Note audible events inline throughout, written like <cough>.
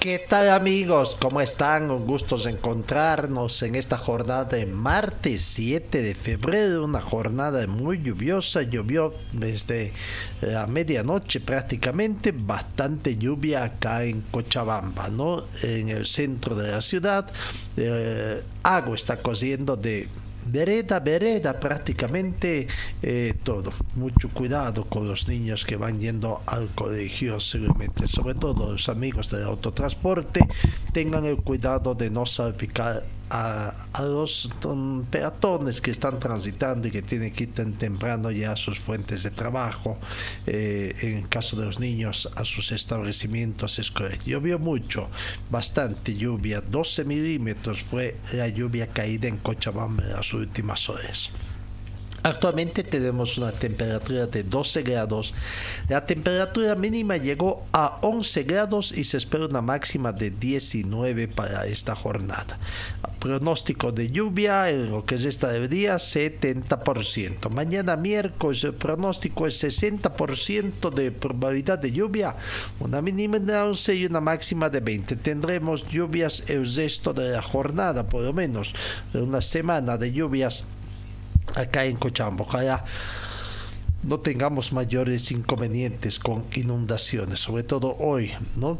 ¿Qué tal amigos? ¿Cómo están? Un gusto encontrarnos en esta jornada de martes 7 de febrero, una jornada muy lluviosa, llovió desde la medianoche prácticamente, bastante lluvia acá en Cochabamba, ¿no? En el centro de la ciudad, eh, agua está cosiendo de vereda, vereda, prácticamente eh, todo. Mucho cuidado con los niños que van yendo al colegio, seguramente, sobre todo los amigos del autotransporte, tengan el cuidado de no salpicar a, a los peatones que están transitando y que tienen que ir tan temprano ya a sus fuentes de trabajo, eh, en caso de los niños, a sus establecimientos escolares. Llovió mucho, bastante lluvia, 12 milímetros fue la lluvia caída en Cochabamba en las últimas horas. Actualmente tenemos una temperatura de 12 grados. La temperatura mínima llegó a 11 grados y se espera una máxima de 19 para esta jornada. Pronóstico de lluvia en lo que es esta del día 70%. Mañana miércoles el pronóstico es 60% de probabilidad de lluvia, una mínima de 11 y una máxima de 20. Tendremos lluvias el resto de la jornada, por lo menos una semana de lluvias acá en Cochabamba. Ojalá no tengamos mayores inconvenientes con inundaciones, sobre todo hoy,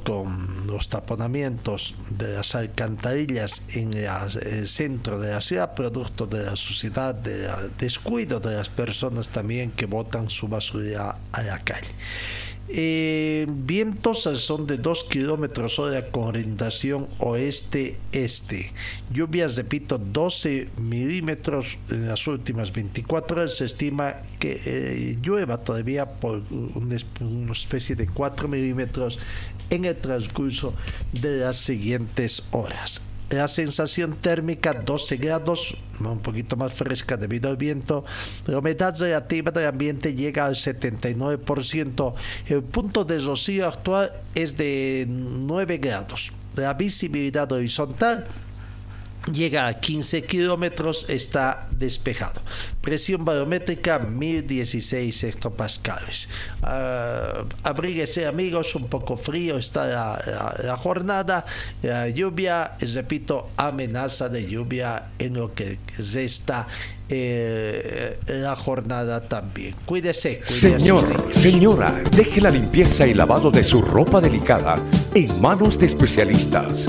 con los taponamientos de las alcantarillas en el centro de la ciudad, producto de la suciedad, del descuido de las personas también que botan su basura a la calle. Eh, vientos son de 2 kilómetros hora con orientación oeste-este. Lluvias, repito, 12 milímetros en las últimas 24 horas. Se estima que eh, llueva todavía por una, una especie de 4 milímetros en el transcurso de las siguientes horas la sensación térmica 12 grados, un poquito más fresca debido al viento. La humedad relativa del ambiente llega al 79%. El punto de rocío actual es de 9 grados. La visibilidad horizontal llega a 15 kilómetros, está despejado. Presión barométrica 1016 hectopascales. Uh, abríguese amigos, un poco frío está la, la, la, jornada. La lluvia, repito, amenaza de lluvia en lo que resta eh, la jornada también. Cuídese. cuídese Señor, señora, deje la limpieza y lavado de su ropa delicada en manos de especialistas.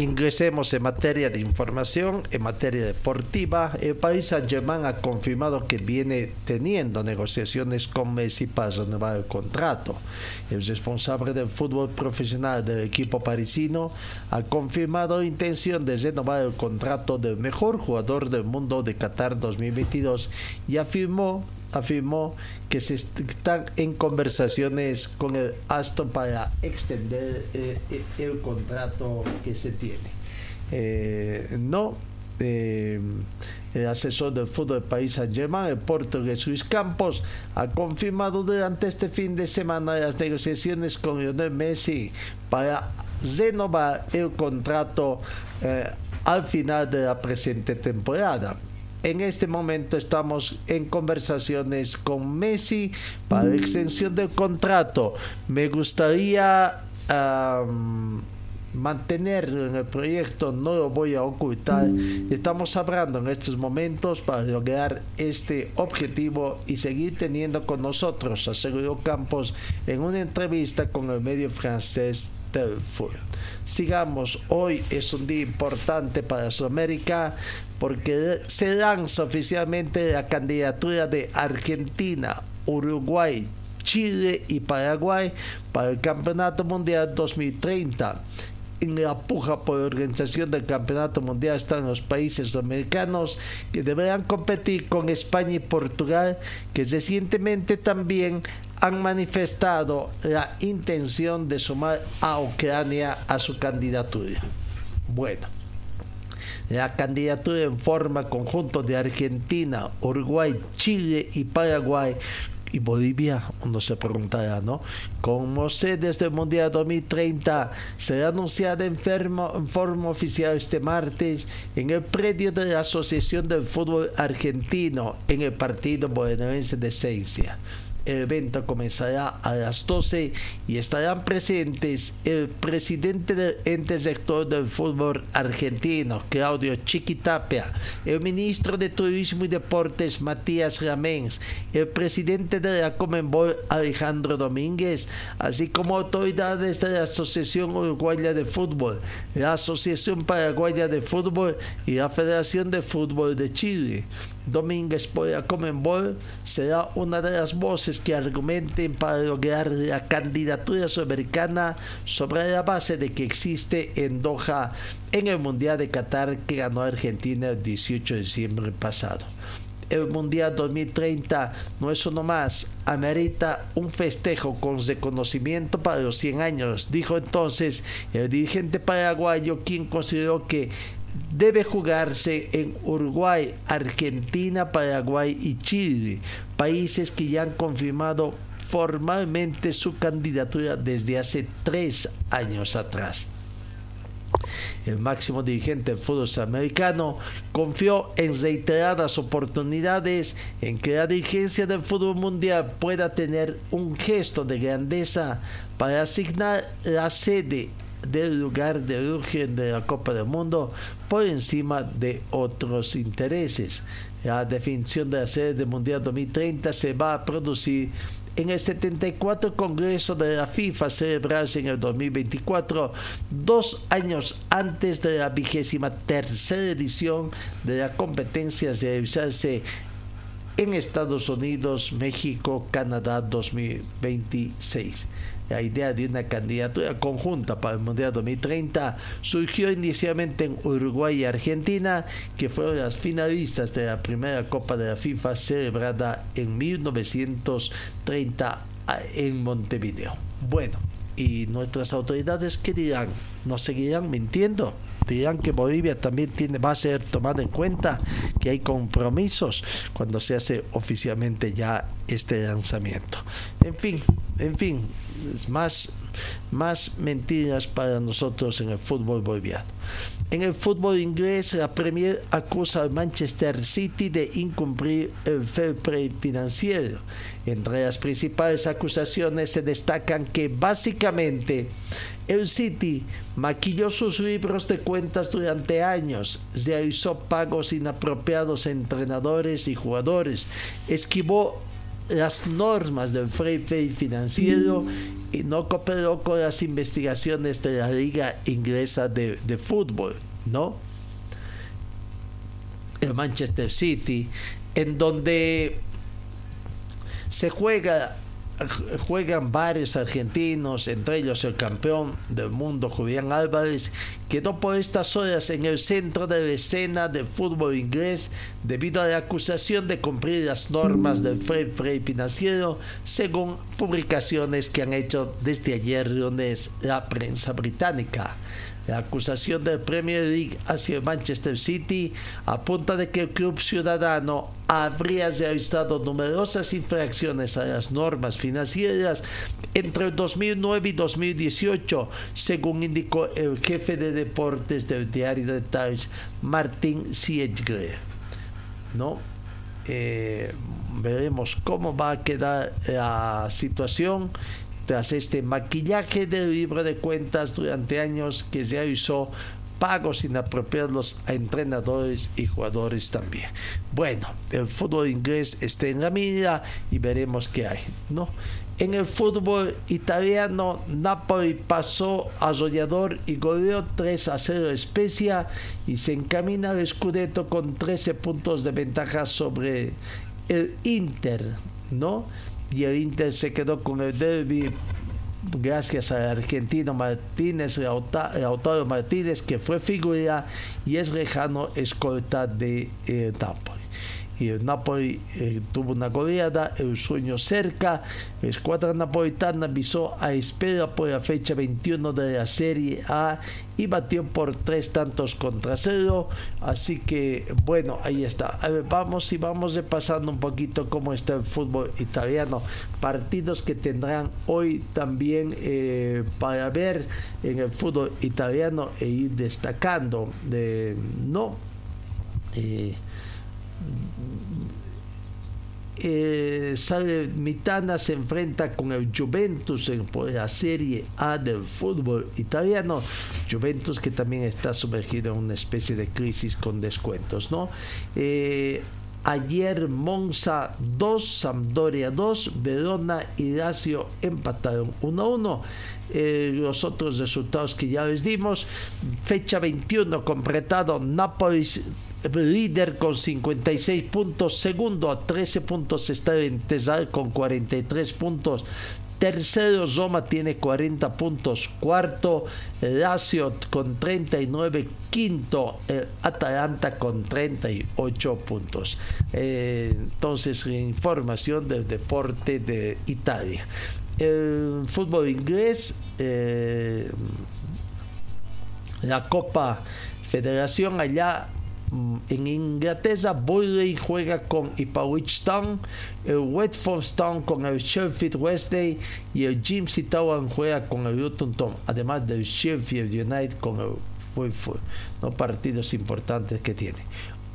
Ingresemos en materia de información, en materia deportiva. El país Saint-Germain ha confirmado que viene teniendo negociaciones con Messi para renovar el contrato. El responsable del fútbol profesional del equipo parisino ha confirmado intención de renovar el contrato del mejor jugador del mundo de Qatar 2022 y afirmó afirmó que se están en conversaciones con el Aston para extender eh, el contrato que se tiene. Eh, no, eh, el asesor del fútbol del país Saint Germain, el portugués Luis Campos, ha confirmado durante este fin de semana las negociaciones con Lionel Messi para renovar el contrato al final de la presente temporada en este momento estamos en conversaciones con Messi para extensión del contrato. Me gustaría mantenerlo en el proyecto, no lo voy a ocultar. Estamos hablando en estos momentos para lograr este objetivo y seguir teniendo con nosotros a Sergio Campos en una entrevista con el medio francés Telford. Sigamos, hoy es un día importante para Sudamérica porque se lanza oficialmente la candidatura de Argentina, Uruguay, Chile y Paraguay para el Campeonato Mundial 2030 en la puja por la organización del Campeonato Mundial están los países sudamericanos que deberán competir con España y Portugal, que recientemente también han manifestado la intención de sumar a Ucrania a su candidatura. Bueno, la candidatura en forma conjunto de Argentina, Uruguay, Chile y Paraguay y Bolivia, uno se preguntará, ¿no? Como sede del Mundial 2030 será anunciada en, en forma oficial este martes en el predio de la Asociación del Fútbol Argentino en el partido bonaerense de Ciencia. El evento comenzará a las 12 y estarán presentes el presidente del ente sector del fútbol argentino, Claudio Chiquitapia, el ministro de Turismo y Deportes, Matías Ramens, el presidente de la Comenbol, Alejandro Domínguez, así como autoridades de la Asociación Uruguaya de Fútbol, la Asociación Paraguaya de Fútbol y la Federación de Fútbol de Chile. Domínguez la Comenbol será una de las voces que argumenten para lograr la candidatura sudamericana sobre la base de que existe en Doha en el Mundial de Qatar que ganó Argentina el 18 de diciembre pasado. El Mundial 2030 no es uno más, amerita un festejo con reconocimiento para los 100 años, dijo entonces el dirigente paraguayo quien consideró que debe jugarse en Uruguay, Argentina, Paraguay y Chile, países que ya han confirmado formalmente su candidatura desde hace tres años atrás. El máximo dirigente del fútbol sudamericano confió en reiteradas oportunidades en que la dirigencia del fútbol mundial pueda tener un gesto de grandeza para asignar la sede del lugar de origen de la Copa del Mundo por encima de otros intereses. La definición de la sede del Mundial 2030 se va a producir en el 74 Congreso de la FIFA celebrarse en el 2024, dos años antes de la vigésima tercera edición de la competencia realizarse en Estados Unidos, México, Canadá 2026. La idea de una candidatura conjunta para el Mundial 2030 surgió inicialmente en Uruguay y Argentina, que fueron las finalistas de la primera Copa de la FIFA celebrada en 1930 en Montevideo. Bueno, ¿y nuestras autoridades qué dirán? ¿Nos seguirán mintiendo? dirán que Bolivia también tiene, va a ser tomada en cuenta, que hay compromisos cuando se hace oficialmente ya este lanzamiento. En fin, en fin, más, más mentiras para nosotros en el fútbol boliviano. En el fútbol inglés, la Premier acusa al Manchester City de incumplir el fair play financiero. Entre las principales acusaciones se destacan que básicamente el City maquilló sus libros de cuentas durante años, realizó pagos inapropiados a entrenadores y jugadores, esquivó las normas del free pay financiero y no cooperó con las investigaciones de la Liga Inglesa de Fútbol, ¿no? El Manchester City, en donde se juega juegan varios argentinos, entre ellos el campeón del mundo Julián Álvarez, quedó por estas horas en el centro de la escena del fútbol inglés debido a la acusación de cumplir las normas del free play financiero, según publicaciones que han hecho desde ayer lunes la prensa británica. La acusación del Premier League hacia Manchester City apunta de que el club ciudadano habría realizado numerosas infracciones a las normas financieras entre el 2009 y 2018, según indicó el jefe de deportes del diario The Times, Martin Siegler. ¿no? Eh, veremos cómo va a quedar la situación tras este maquillaje del libro de cuentas durante años que se hizo pagos inapropiados a entrenadores y jugadores también. Bueno, el fútbol inglés está en la mira y veremos qué hay, ¿no? En el fútbol italiano, Napoli pasó a Zollador y goleó 3 a 0 Especia y se encamina al Scudetto con 13 puntos de ventaja sobre el Inter, ¿no? Y el Inter se quedó con el derby gracias al argentino Martínez, Lautaro Martínez, que fue figura y es lejano escolta de eh, y el Napoli eh, tuvo una goleada, el sueño cerca, la escuadra napolitana visó a espera por la fecha 21 de la Serie A y batió por tres tantos contra cero, así que bueno, ahí está. vamos y vamos repasando un poquito cómo está el fútbol italiano, partidos que tendrán hoy también eh, para ver en el fútbol italiano e ir destacando de no eh, eh, se enfrenta con el Juventus en la Serie A del fútbol italiano. Juventus que también está sumergido en una especie de crisis con descuentos, ¿no? Eh, ayer Monza 2, Sampdoria 2, Verona y Lazio empataron 1-1. Eh, los otros resultados que ya les dimos, fecha 21 completado, Nápoles líder con 56 puntos, segundo a 13 puntos está en Tesal con 43 puntos, tercero Roma tiene 40 puntos, cuarto Lazio con 39, quinto Atalanta con 38 puntos. Eh, entonces, información del deporte de Italia. El fútbol inglés, eh, la Copa Federación allá en Inglaterra, Boyley juega con Ipswich Town, el Watford Town con el Sheffield Wednesday y el Jimsy Town juega con el Luton además del Sheffield United con el Watford, no partidos importantes que tiene.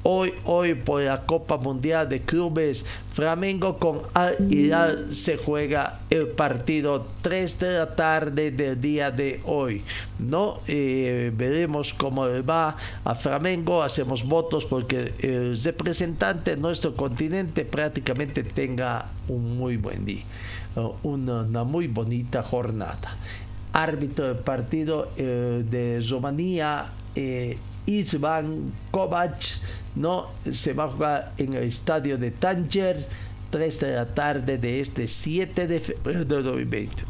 Hoy, hoy por la Copa Mundial de Clubes, Flamengo con Al Hilal se juega el partido 3 de la tarde del día de hoy. No eh, veremos cómo va a Flamengo, hacemos votos porque el representante de nuestro continente prácticamente tenga un muy buen día, una, muy bonita jornada. Árbitro del partido eh, de Rumanía. Eh, Isvan Kovac no se va a jugar en el estadio de Tanger 3 de la tarde de este 7 de febrero de 2020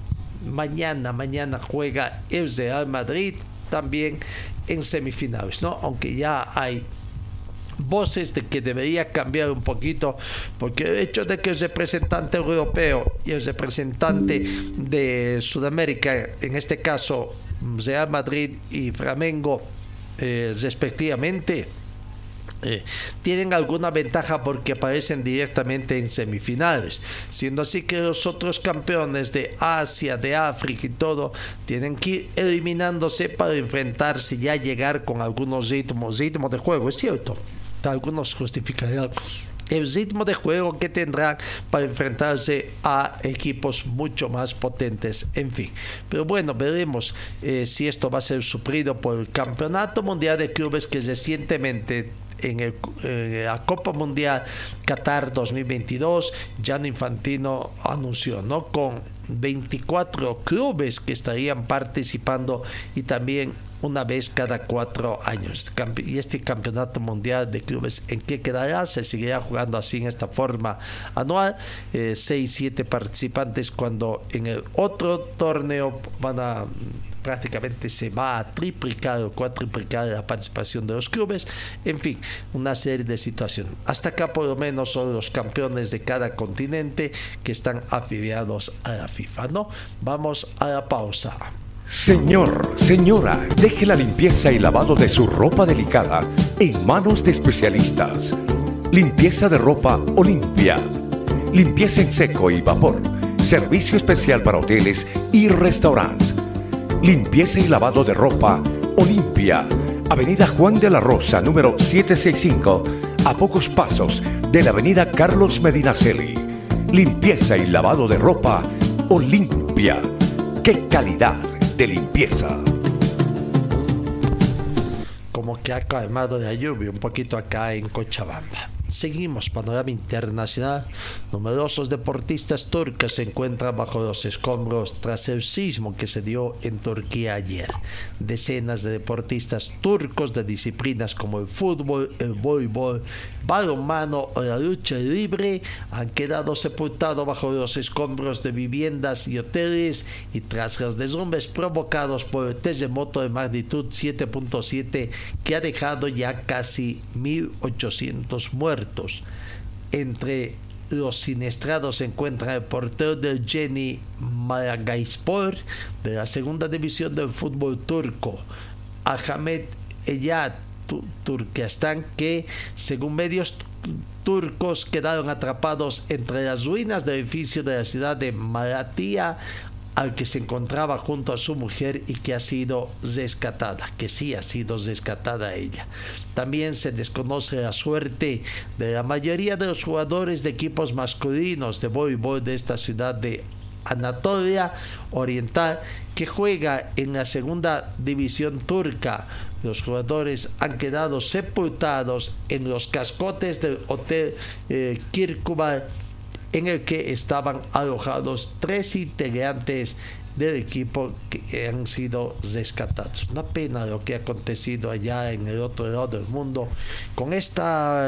mañana mañana juega el Real Madrid también en semifinales no aunque ya hay voces de que debería cambiar un poquito, porque el hecho de que el representante europeo y el representante de Sudamérica, en este caso Real Madrid y Flamengo, eh, respectivamente, eh, tienen alguna ventaja porque aparecen directamente en semifinales, siendo así que los otros campeones de Asia, de África y todo tienen que ir eliminándose para enfrentarse y ya llegar con algunos ritmos, ritmos de juego, es cierto, algunos justificarían el ritmo de juego que tendrán para enfrentarse a equipos mucho más potentes, en fin. Pero bueno, veremos eh, si esto va a ser suplido por el Campeonato Mundial de Clubes que recientemente en, el, la Copa Mundial Qatar 2022, Gianni Infantino anunció. Con 24 clubes que estarían participando y también una vez cada cuatro años. Y este campeonato mundial de clubes, ¿en qué quedará? Se seguirá jugando así en esta forma anual. Eh, seis, siete participantes cuando en el otro torneo van a prácticamente se va a triplicar o cuatriplicar la participación de los clubes. En fin, una serie de situaciones. Hasta acá por lo menos son los campeones de cada continente que están afiliados a la FIFA, ¿no? Vamos a la pausa. Señor, señora, deje la limpieza y lavado de su ropa delicada en manos de especialistas. Limpieza de ropa Olimpia. Limpieza en seco y vapor. Servicio especial para hoteles y restaurantes. Limpieza y lavado de ropa Olimpia. Avenida Juan de la Rosa, número 765 a pocos pasos de la avenida Carlos Medinaceli. Limpieza y lavado de ropa Olimpia. ¡Qué calidad de limpieza! Como que ha calmado la lluvia un poquito acá en Cochabamba. Seguimos, panorama internacional. Numerosos deportistas turcos se encuentran bajo los escombros tras el sismo que se dio en Turquía ayer. Decenas de deportistas turcos de disciplinas como el fútbol, el voleibol, balonmano o la lucha libre han quedado sepultados bajo los escombros de viviendas y hoteles y tras los derrumbes provocados por el terremoto de magnitud 7.7 que ha dejado ya casi 1.800 muertos. Entre los siniestrados se encuentra el portero del Jenny Malagayspor de la segunda división del fútbol turco, Ahmed Eyad Turquestán, que según medios turcos quedaron atrapados entre las ruinas del edificio de la ciudad de Malatya al que se encontraba junto a su mujer y que ha sido rescatada, que sí ha sido rescatada ella. También se desconoce la suerte de la mayoría de los jugadores de equipos masculinos de voleibol de esta ciudad de Anatolia Oriental que juega en la segunda división turca. Los jugadores han quedado sepultados en los cascotes del Hotel eh, en el que estaban alojados tres integrantes del equipo que han sido rescatados. Una pena lo que ha acontecido allá en el otro lado del mundo con este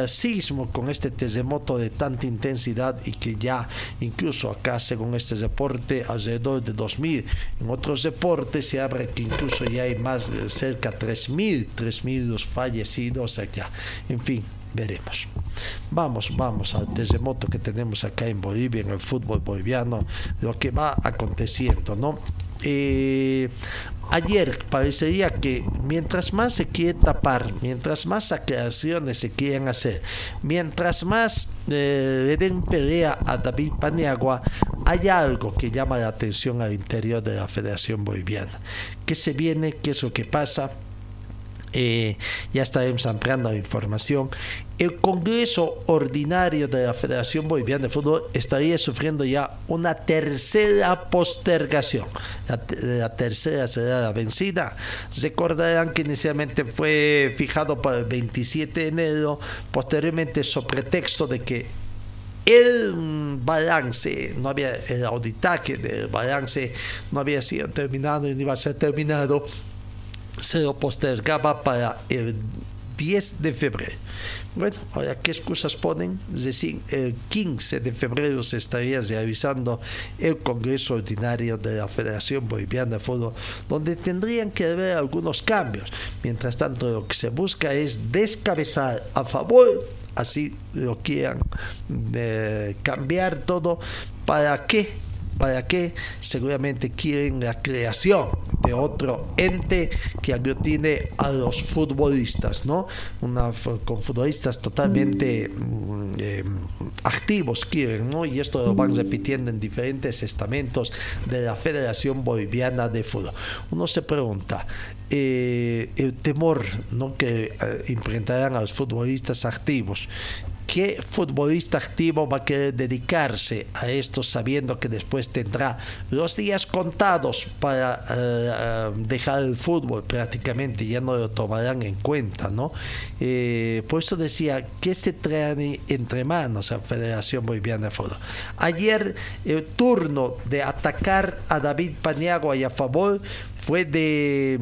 sismo, con este terremoto de tanta intensidad y que ya incluso acá, según este reporte, alrededor de 2.000. En otros deportes se habla que incluso ya hay más de cerca de 3.000, 3.000 los fallecidos allá. En fin, veremos. Vamos, vamos al terremoto que tenemos acá en Bolivia, en el fútbol boliviano, lo que va aconteciendo, ¿no? Eh, ayer parecería que mientras más se quiere tapar, mientras más aclaraciones se quieren hacer, mientras más eh, le den pelea a David Paniagua, hay algo que llama la atención al interior de la Federación Boliviana. ¿Qué se viene? ¿Qué es lo que pasa? Eh, ya estaremos ampliando la información. El Congreso Ordinario de la Federación Boliviana de Fútbol estaría sufriendo ya una tercera postergación. La, tercera será la vencida. Recordarán que inicialmente fue fijado para el 27 de enero, posteriormente sobre pretexto de que el balance, no había el auditaje del balance no había sido terminado ni iba a ser terminado se lo postergaba para el 10 de febrero. Bueno, ahora, ¿qué excusas ponen? Es el 15 de febrero se estaría realizando el Congreso Ordinario de la Federación Boliviana de Fútbol, donde tendrían que haber algunos cambios. Mientras tanto, lo que se busca es descabezar a favor, así lo quieran, de cambiar todo, ¿para qué? ¿Para qué? Seguramente quieren la creación de otro ente que aglutine a los futbolistas, ¿no? Una, con futbolistas totalmente mm, eh, activos quieren, ¿no? Y esto lo van repitiendo en diferentes estamentos de la Federación Boliviana de Fútbol. Uno se pregunta, eh, el temor ¿no? que eh, a los futbolistas activos ¿Qué futbolista activo va a querer dedicarse a esto sabiendo que después tendrá los días contados para eh, eh, dejar el fútbol prácticamente? Ya no lo tomarán en cuenta, ¿no? Eh, por eso decía, ¿qué se trae entre manos a Federación Boliviana de Fútbol? Ayer el turno de atacar a David Paniagua y a favor fue de,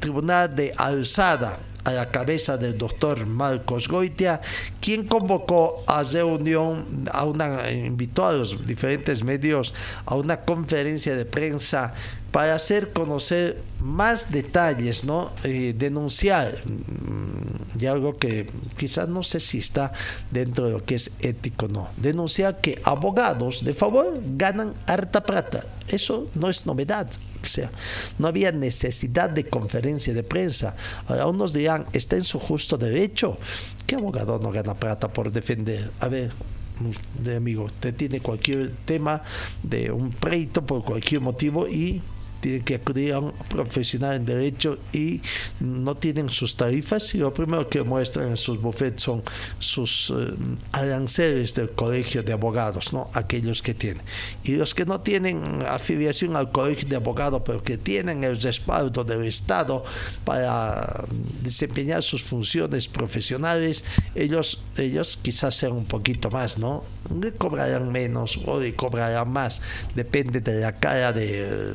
Tribunal de Alzada a la cabeza del doctor Marcos Goitia, quien convocó a reunión, a una, invitó a los diferentes medios a una conferencia de prensa para hacer conocer más detalles, ¿no? denunciar, mm, y algo que quizás no sé si está dentro de lo que es ético no, denunciar que abogados de favor ganan harta plata. Eso no es novedad. O sea, no había necesidad de conferencia de prensa. Ahora unos dirán, está en su justo derecho. ¿Qué abogado no gana plata por defender? A ver, de amigo, usted tiene cualquier tema de un pleito por cualquier motivo y tienen que acudir a un profesional en derecho y no tienen sus tarifas y lo primero que muestran en sus bufetes son sus eh, aranceles del colegio de abogados, ¿no? aquellos que tienen. Y los que no tienen afiliación al colegio de abogados, pero que tienen el respaldo del Estado para desempeñar sus funciones profesionales, ellos, ellos quizás sean un poquito más, ¿no? Le cobrarán menos o le cobrarán más, depende de la cara de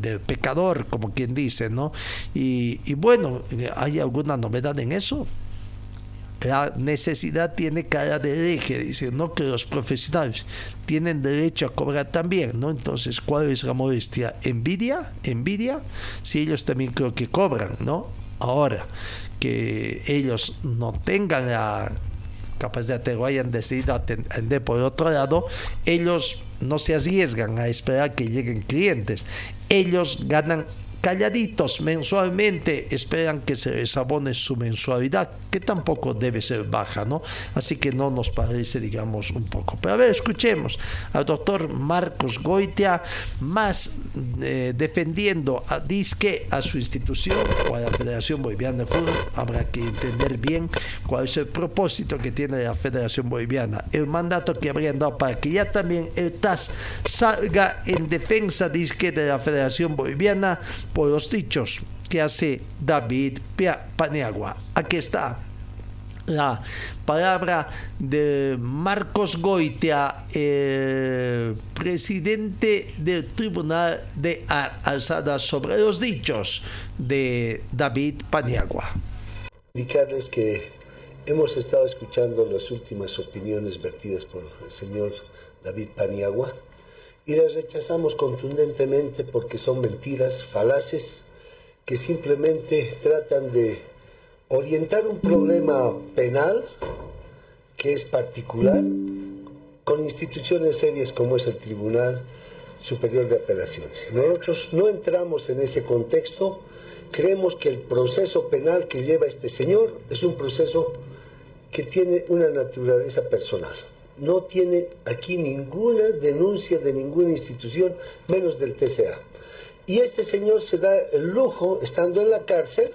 del pecador, como quien dice, ¿no? Y, bueno, ¿hay alguna novedad en eso? La necesidad tiene cara de eje, dice, ¿no? Que los profesionales tienen derecho a cobrar también, ¿no? Entonces, ¿cuál es la molestia? ¿Envidia? ¿Envidia? Si ellos también creo que cobran, ¿no? Ahora, que ellos no tengan la capacidad de lo hayan decidido atender por otro lado, ellos no se arriesgan a esperar que lleguen clientes. Ellos ganan calladitos mensualmente esperan que se les abone su mensualidad, que tampoco debe ser baja, ¿no? Así que no nos parece, digamos, un poco. Pero a ver, escuchemos al doctor Marcos Goitia, más eh, defendiendo a Disque, a su institución o a la Federación Boliviana de Fútbol. Habrá que entender bien cuál es el propósito que tiene la Federación Boliviana, el mandato que habrían dado para que ya también el TAS salga en defensa, Disque, de la Federación Boliviana por los dichos que hace David Paniagua. Aquí está la palabra de Marcos Goitia, presidente del Tribunal de Alzada sobre los dichos de David Paniagua. Indicarles que hemos estado escuchando las últimas opiniones vertidas por el señor David Paniagua y las rechazamos contundentemente porque son mentiras, falaces, que simplemente tratan de orientar un problema penal que es particular con instituciones serias como es el Tribunal Superior de Apelaciones. Nosotros no entramos en ese contexto, creemos que el proceso penal que lleva este señor es un proceso que tiene una naturaleza personal no tiene aquí ninguna denuncia de ninguna institución, menos del TCA. Y este señor se da el lujo, estando en la cárcel,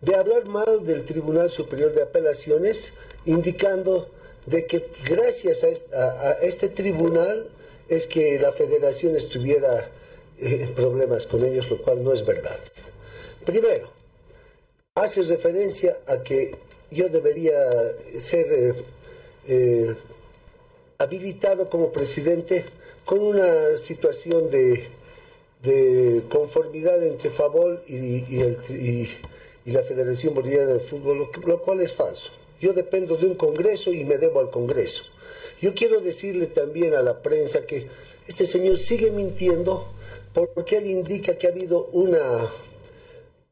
de hablar mal del Tribunal Superior de Apelaciones, indicando de que gracias a este, tribunal es que la federación estuviera en eh, problemas con ellos, lo cual no es verdad. Primero, hace referencia a que yo debería ser eh, eh, habilitado como presidente con una situación de, conformidad entre Favol y, la Federación Boliviana de Fútbol, lo, cual es falso. Yo dependo de un Congreso y me debo al Congreso. Yo quiero decirle también a la prensa que este señor sigue mintiendo porque él indica que ha habido una,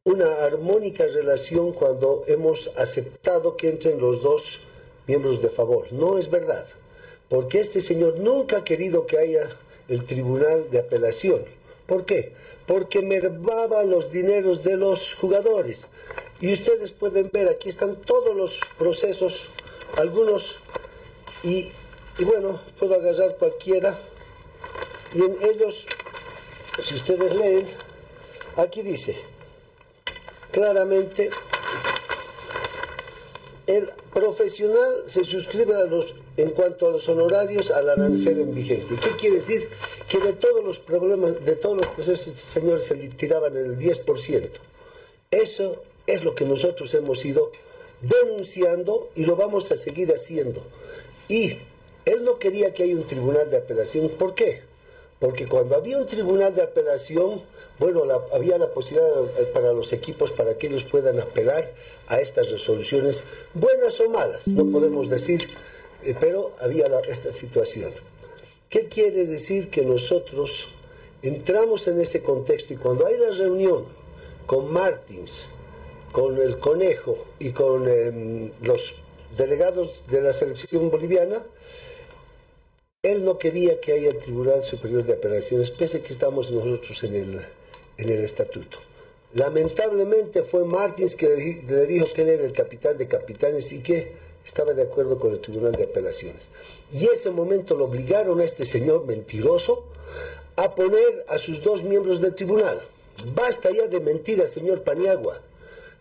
una armónica relación cuando hemos aceptado que entren los dos miembros de Favol. No es verdad porque este señor nunca ha querido que haya el tribunal de apelación. ¿Por qué? Porque mermaba los dineros de los jugadores. Y ustedes pueden ver, aquí están todos los procesos, algunos, y, y bueno, puedo agarrar cualquiera, y en ellos, si ustedes leen, aquí dice claramente, el profesional se suscribe a los en cuanto a los honorarios al arancel en vigencia. ¿Qué quiere decir? Que de todos los problemas, de todos los procesos, señores se le tiraban el 10%. Eso es lo que nosotros hemos ido denunciando y lo vamos a seguir haciendo. Y él no quería que haya un tribunal de apelación. ¿Por qué? Porque cuando había un tribunal de apelación, bueno, había la posibilidad para los equipos para que ellos puedan apelar a estas resoluciones, buenas o malas, no podemos decir eh, pero había esta situación. ¿Qué quiere decir? Que nosotros entramos en ese contexto y cuando hay la reunión con Martins, con el Conejo y con em, los delegados de la selección boliviana, él no quería que haya Tribunal Superior de Apelaciones, pese a que estamos nosotros en el, en el estatuto. Lamentablemente fue Martins que le dijo que él era el capitán de capitanes y que estaba de acuerdo con el Tribunal de Apelaciones. Y ese momento lo obligaron a este señor mentiroso a poner a sus dos miembros del tribunal. Basta ya de mentiras, señor Paniagua.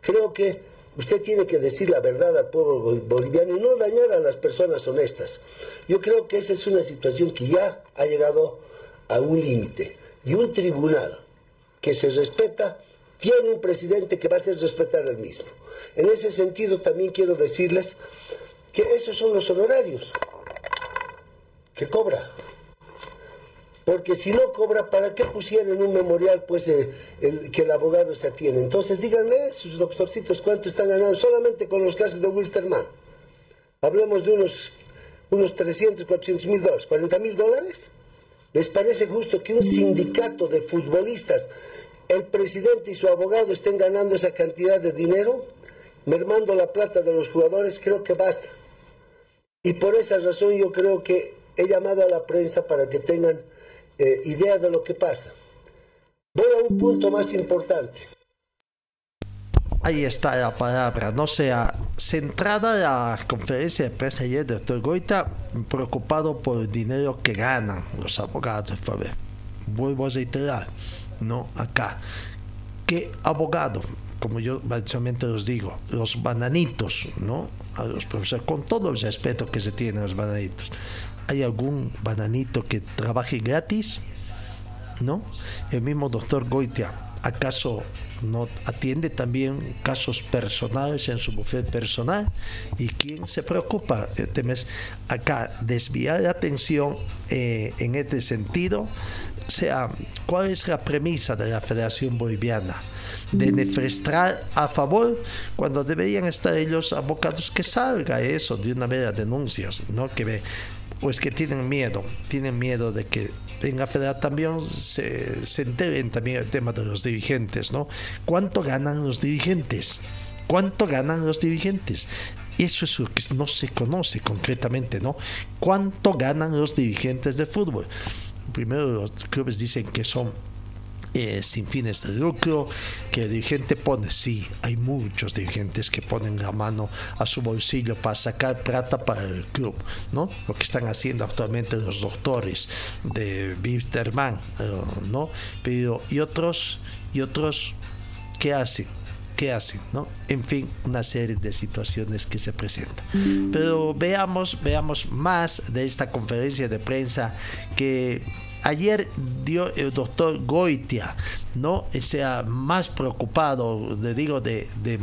Creo que usted tiene que decir la verdad al pueblo boliviano y no dañar a las personas honestas. Yo creo que esa es una situación que ya ha llegado a un límite. Y un tribunal que se respeta tiene un presidente que va a hacer respetar al mismo. En ese sentido también quiero decirles que esos son los honorarios que cobra. Porque si no cobra, ¿para qué pusieron en un memorial pues eh, el, que el abogado se atiene? Entonces díganle, sus doctorcitos, ¿cuánto están ganando solamente con los casos de Wilstermann? Hablemos de unos, unos 300, 400 mil dólares, 40 mil dólares. ¿Les parece justo que un sindicato de futbolistas, el presidente y su abogado estén ganando esa cantidad de dinero, mermando la plata de los jugadores? Creo que basta. Y por esa razón yo creo que he llamado a la prensa para que tengan eh, idea de lo que pasa. Voy a un punto más importante. Ahí está la palabra, no sea centrada la conferencia de prensa ayer del doctor Goita, preocupado por el dinero que ganan los abogados Faber. Vuelvo a reiterar, no acá. ¿Qué abogado? Como yo básicamente los digo, los bananitos, ¿no? A los profesores, con todo el respeto que se tiene a los bananitos. ¿Hay algún bananito que trabaje gratis? ¿No? El mismo doctor Goitia, ¿acaso no atiende también casos personales en su bufete personal? ¿Y quién se preocupa? Temes acá desviar la atención eh, en este sentido. O sea, ¿cuál es la premisa de la Federación Boliviana? De nefrestrar a favor cuando deberían estar ellos abocados que salga eso de una vez las denuncias, ¿no? Que pues que tienen miedo, tienen miedo de que en la federal también se, se enteren también el tema de los dirigentes, ¿no? ¿Cuánto ganan los dirigentes? ¿Cuánto ganan los dirigentes? Eso es lo que no se conoce concretamente, ¿no? ¿Cuánto ganan los dirigentes de fútbol? Primero los clubes dicen que son eh, sin fines de lucro, que el dirigente pone, sí, hay muchos dirigentes que ponen la mano a su bolsillo para sacar plata para el club, ¿no? Lo que están haciendo actualmente los doctores de Bitterman, eh, ¿no? Pero, y otros, y otros, ¿qué hacen? ¿Qué hacen? ¿no? En fin, una serie de situaciones que se presentan. Pero veamos, veamos más de esta conferencia de prensa que Ayer dio el doctor Goitia, ¿no? sea más preocupado, de, digo, de, de,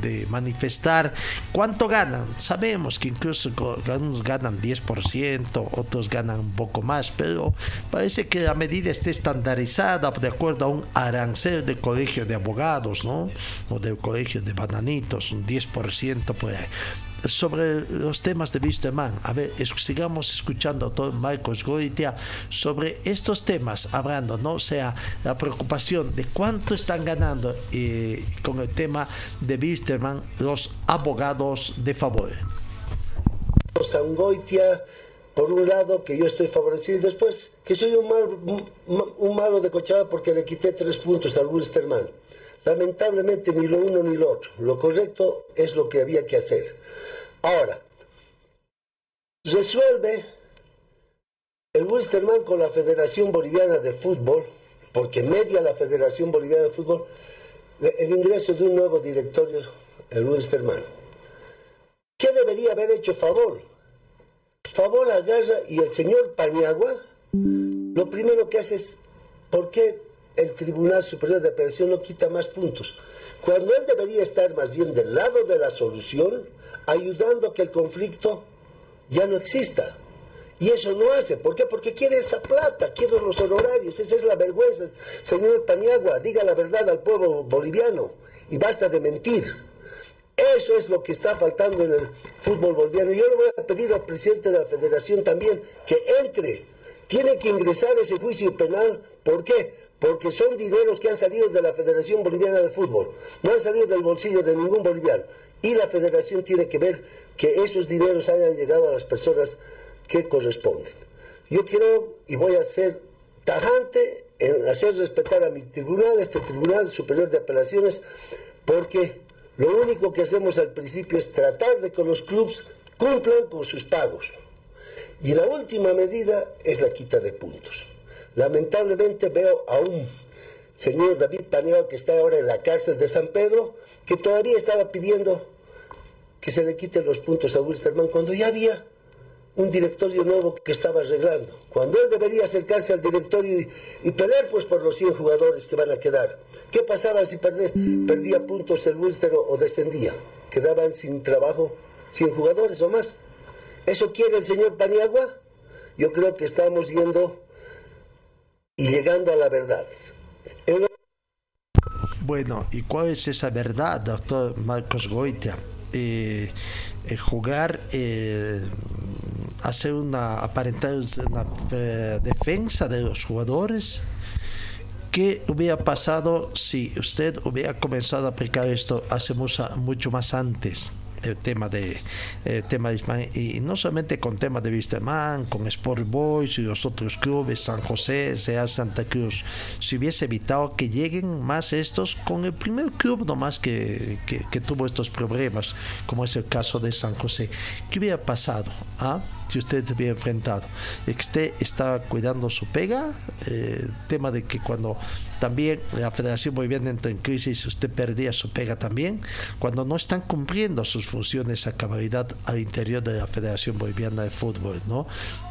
de, manifestar cuánto ganan. Sabemos que incluso algunos ganan 10%, otros ganan un poco más, pero parece que la medida está estandarizada de acuerdo a un arancel del colegio de abogados, ¿no? O del colegio de bananitos, un 10% pues sobre los temas de Wisterman. A ver, sigamos escuchando a todo Marcos Goitia sobre estos temas, hablando, ¿no? O sea, la preocupación de cuánto están ganando eh, con el tema de Wisterman los abogados de favor. Goitia, por un lado, que yo estoy favorecido, y después que soy un, un, malo de cochada porque le quité tres puntos al Wisterman. Lamentablemente ni lo uno ni lo otro. Lo correcto es lo que había que hacer. Ahora, resuelve el Wisterman con la Federación Boliviana de Fútbol, porque media la Federación Boliviana de Fútbol, el ingreso de un nuevo directorio, el Wisterman. ¿Qué debería haber hecho Favor? Favor agarra y el señor Paniagua, lo primero que hace es, ¿por qué el Tribunal Superior de Apelación no quita más puntos? Cuando él debería estar más bien del lado de la solución, ayudando a que el conflicto ya no exista. Y eso no hace. ¿Por qué? Porque quiere esa plata, quiere los honorarios. Esa es la vergüenza. Señor Paniagua, diga la verdad al pueblo boliviano y basta de mentir. Eso es lo que está faltando en el fútbol boliviano. Yo le voy a pedir al presidente de la federación también que entre. Tiene que ingresar ese juicio penal. ¿Por qué? Porque son dineros que han salido de la Federación Boliviana de Fútbol. No han salido del bolsillo de ningún boliviano y la federación tiene que ver que esos dineros hayan llegado a las personas que corresponden. Yo quiero y voy a ser tajante en hacer respetar a mi tribunal, este Tribunal Superior de Apelaciones, porque lo único que hacemos al principio es tratar de que los clubes cumplan con sus pagos. Y la última medida es la quita de puntos. Lamentablemente veo a un señor David Paniagua que está ahora en la cárcel de San Pedro, que todavía estaba pidiendo que se le quiten los puntos a Wilstermann cuando ya había un directorio nuevo que estaba arreglando. Cuando él debería acercarse al directorio y, pelear pues por los 100 jugadores que van a quedar. ¿Qué pasaba si perdía puntos el Wilster o, descendía? ¿Quedaban sin trabajo 100 jugadores o más? ¿Eso quiere el señor Paniagua? Yo creo que estamos yendo y llegando a la verdad. Bueno, ¿y cuál es esa verdad, doctor Marcos Goitia? Eh, eh, jugar, eh, hacer una aparentar una defensa de los jugadores. ¿Qué hubiera pasado si usted hubiera comenzado a aplicar esto hace mucho más antes? El tema de el tema de y no solamente con temas de Wisterman, con Sport Boys y los otros clubes, San José, sea Santa Cruz, si hubiese evitado que lleguen más estos con el primer club nomás que, que, tuvo estos problemas, como es el caso de San José, ¿qué hubiera pasado? ¿Ah? Si usted se hubiera enfrentado. Usted estaba cuidando su pega, eh, tema de que cuando también la Federación Boliviana entra en crisis, usted perdía su pega también, cuando no están cumpliendo sus funciones a cabalidad al interior de la Federación Boliviana de Fútbol, ¿no?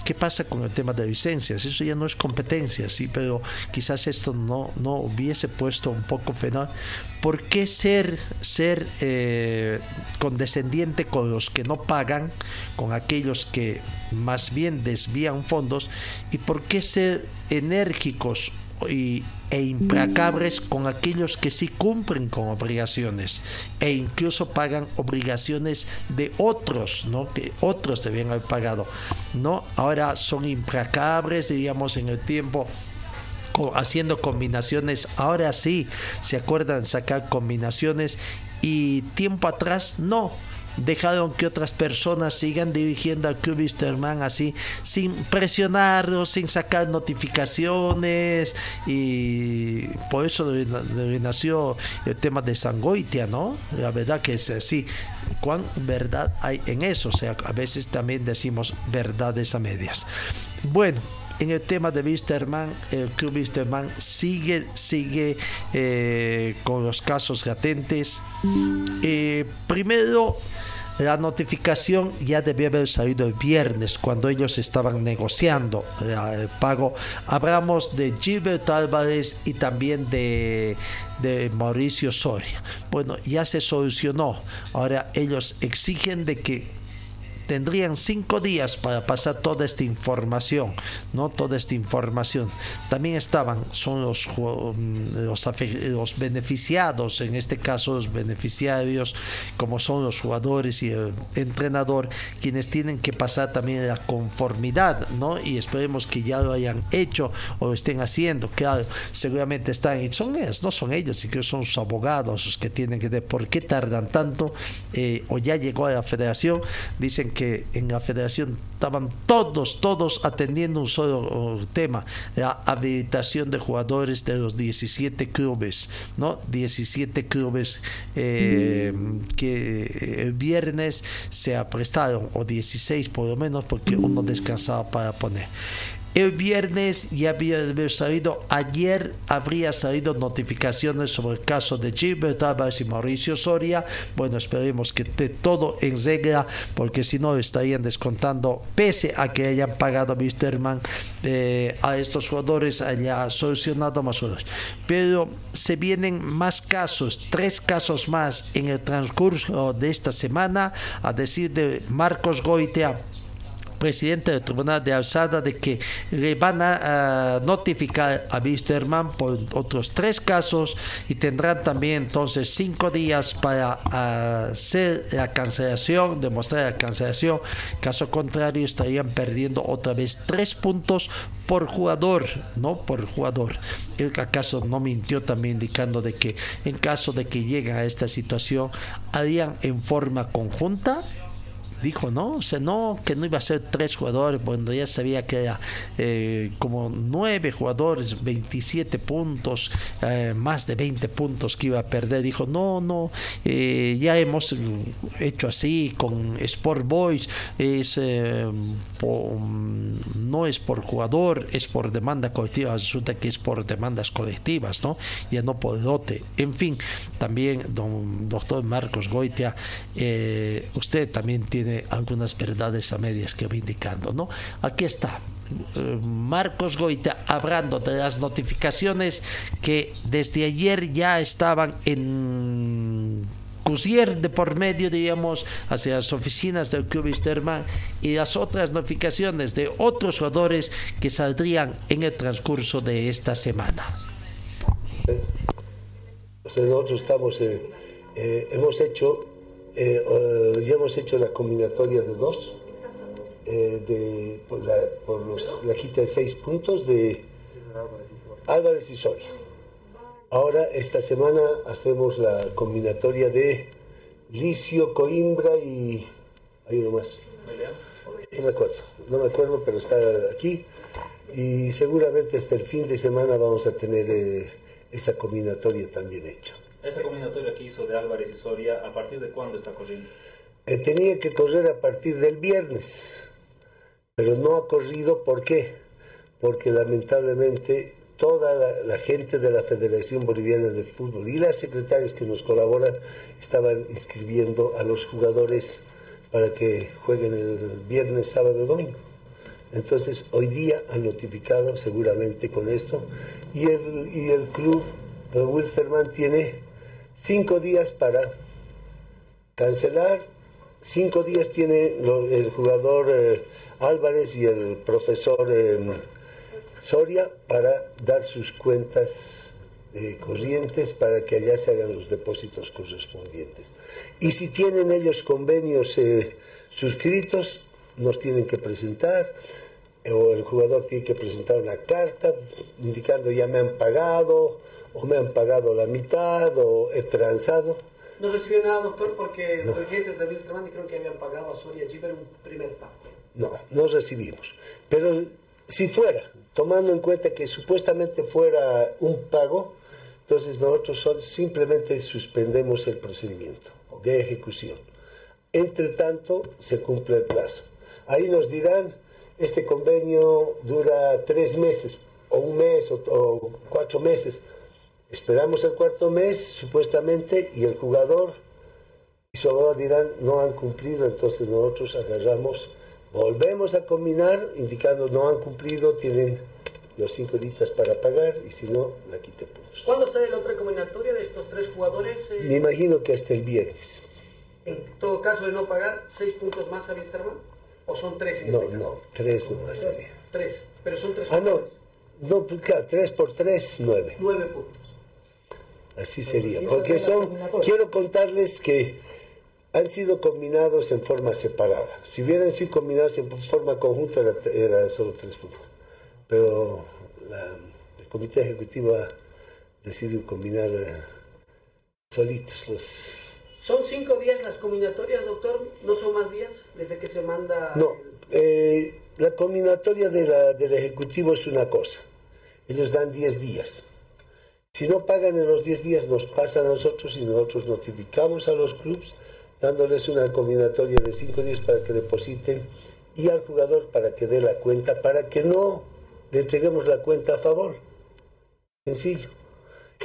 ¿Qué pasa con el tema de licencias? Eso ya no es competencia, sí, pero quizás esto no, no hubiese puesto un poco final. ¿Por qué ser, ser eh, condescendiente con los que no pagan, con aquellos que más bien desvían fondos y por qué ser enérgicos y, e implacables con aquellos que sí cumplen con obligaciones e incluso pagan obligaciones de otros, ¿no? Que otros debían haber pagado, ¿no? Ahora son implacables, diríamos, en el tiempo haciendo combinaciones. Ahora sí, se acuerdan sacar combinaciones y tiempo atrás no dejaron que otras personas sigan dirigiendo al Club Wisterman así, sin presionarlos, sin sacar notificaciones y por eso nació el tema de Sangoitia, ¿no? La verdad que es así. ¿Cuán verdad hay en eso? O sea, a veces también decimos verdades a medias. Bueno, en el tema de Wisterman, el Club Wisterman sigue, sigue eh, con los casos latentes. Eh, primero, la notificación ya debió haber salido el viernes cuando ellos estaban negociando el pago. Hablamos de Gilbert Álvarez y también de, de Mauricio Soria. Bueno, ya se solucionó. Ahora ellos exigen de que tendrían cinco días para pasar toda esta información, ¿no? Toda esta información. También estaban, son los, mm, los, beneficiados, en este caso los beneficiarios, como son los jugadores y el entrenador, quienes tienen que pasar también la conformidad, ¿no? Y esperemos que ya lo hayan hecho o lo estén haciendo. Claro, seguramente están, y son ellos, no son ellos, sino son sus abogados los que tienen que ver por qué tardan tanto, eh, o ya llegó a la federación, dicen que en la federación estaban todos, todos atendiendo un solo tema, la habilitación de jugadores de los 17 clubes, ¿no? 17 clubes eh, que el viernes se aprestaron, o 16 por lo menos, porque uno descansaba para poner. El viernes ya había salido, ayer habría salido notificaciones sobre el caso de Gilbert Álvarez y Mauricio Soria. Bueno, esperemos que esté todo en regla, porque si no estarían descontando, pese a que hayan pagado a Wisterman eh, a estos jugadores, haya solucionado más horas. Pero se vienen más casos, tres casos más en el transcurso de esta semana, a decir de Marcos Goitea presidente del Tribunal de Alzada de que le van a, notificar a Wisterman por otros tres casos y tendrán también entonces cinco días para hacer la cancelación, demostrar la cancelación. Caso contrario, estarían perdiendo otra vez tres puntos por jugador, no por jugador. El acaso no mintió también indicando de que en caso de que llegue a esta situación harían en forma conjunta dijo, ¿no? O sea, no, que no iba a ser tres jugadores, cuando ya sabía que era eh, como nueve jugadores, 27 puntos, eh, más de 20 puntos que iba a perder. Dijo, no, no, eh, ya hemos hecho así con Sport Boys, es, no es por jugador, es por demanda colectiva, resulta que es por demandas colectivas, ¿no? Ya no por dote. En fin, también don doctor Marcos Goitia, usted también tiene algunas verdades a medias que va indicando, ¿no? Aquí está. Eh, Marcos Goita hablando de las notificaciones que desde ayer ya estaban en Cusier de por medio, digamos, hacia las oficinas del Club Isterman y las otras notificaciones de otros jugadores que saldrían en el transcurso de esta semana. Nosotros estamos, eh, eh, hemos hecho eh, eh, ya hemos hecho la combinatoria de dos, eh, de, por, la, por los, la quita de seis puntos de Álvarez y Soria. Ahora, esta semana, hacemos la combinatoria de Licio, Coimbra y. Hay uno más. No me acuerdo, no me acuerdo, pero está aquí. Y seguramente hasta el fin de semana vamos a tener esa combinatoria también hecha. Esa combinatoria que hizo de Álvarez y Soria, ¿a partir de cuándo está corriendo? Eh, tenía que correr a partir del viernes, pero no ha corrido, ¿por qué? Porque lamentablemente toda la, gente de la Federación Boliviana de Fútbol y las secretarias que nos colaboran estaban inscribiendo a los jugadores para que jueguen el viernes, sábado, domingo. Entonces, hoy día han notificado seguramente con esto y el, y el club Wilstermann tiene cinco días para cancelar, cinco días tiene el jugador eh, Álvarez y el profesor eh, Soria para dar sus cuentas eh, corrientes para que allá se hagan los depósitos correspondientes. Y si tienen ellos convenios suscritos, nos tienen que presentar o el jugador tiene que presentar una carta indicando ya me han pagado o me han pagado la mitad o he transado. No recibió nada, doctor, porque los agentes de Wilstermann creo que habían pagado a Soria Giver un primer pago. No, no recibimos. Pero si fuera, tomando en cuenta que supuestamente fuera un pago, entonces nosotros simplemente suspendemos el procedimiento de ejecución. Entre tanto, se cumple el plazo. Ahí nos dirán, este convenio dura tres meses, o un mes, o cuatro meses Esperamos el cuarto mes, supuestamente, y el jugador y su abogado dirán, no han cumplido, entonces nosotros agarramos, volvemos a combinar, indicando no han cumplido, tienen los cinco días para pagar, y si no, la quite puntos. ¿Cuándo sale la otra combinatoria de estos tres jugadores? Eh? Me imagino que hasta el viernes. En todo caso de no pagar, ¿seis puntos más a Wisterman? ¿O son tres en No, este no, tres nomás. Tres, pero son tres Ah, no, no, claro, tres por tres, nueve. Nueve puntos. Así sería, porque son, quiero contarles que han sido combinados en forma separada. Si hubieran sido combinados en forma conjunta era, solo tres puntos. Pero el comité ejecutivo ha decidido combinar eh, solitos los... ¿Son cinco días las combinatorias, doctor? ¿No son más días desde que se manda...? No, eh, la combinatoria de la, del ejecutivo es una cosa. Ellos dan diez días. Si no pagan en los 10 días, nos pasa a nosotros y nosotros notificamos a los clubes dándoles una combinatoria de 5 días para que depositen y al jugador para que dé la cuenta, para que no le entreguemos la cuenta a favor. Sencillo.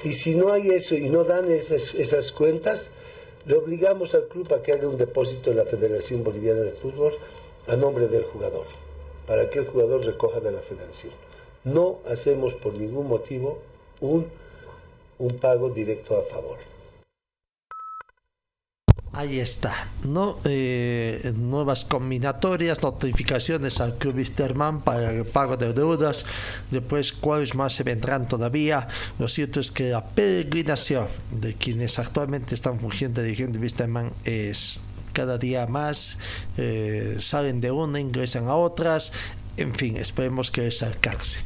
Y si no hay eso y no dan esas, esas cuentas, le obligamos al club a que haga un depósito en la Federación Boliviana de Fútbol a nombre del jugador, para que el jugador recoja de la federación. No hacemos por ningún motivo un un pago directo a favor. Ahí está, ¿no? Eh, nuevas combinatorias, notificaciones al Club Wisterman para el pago de deudas. Después, cuáles más se vendrán todavía. Lo cierto es que la peregrinación de quienes actualmente están fungiendo de dirigente Wisterman es cada día más. Eh, salen de una, ingresan a otras. En fin, esperemos que les alcance.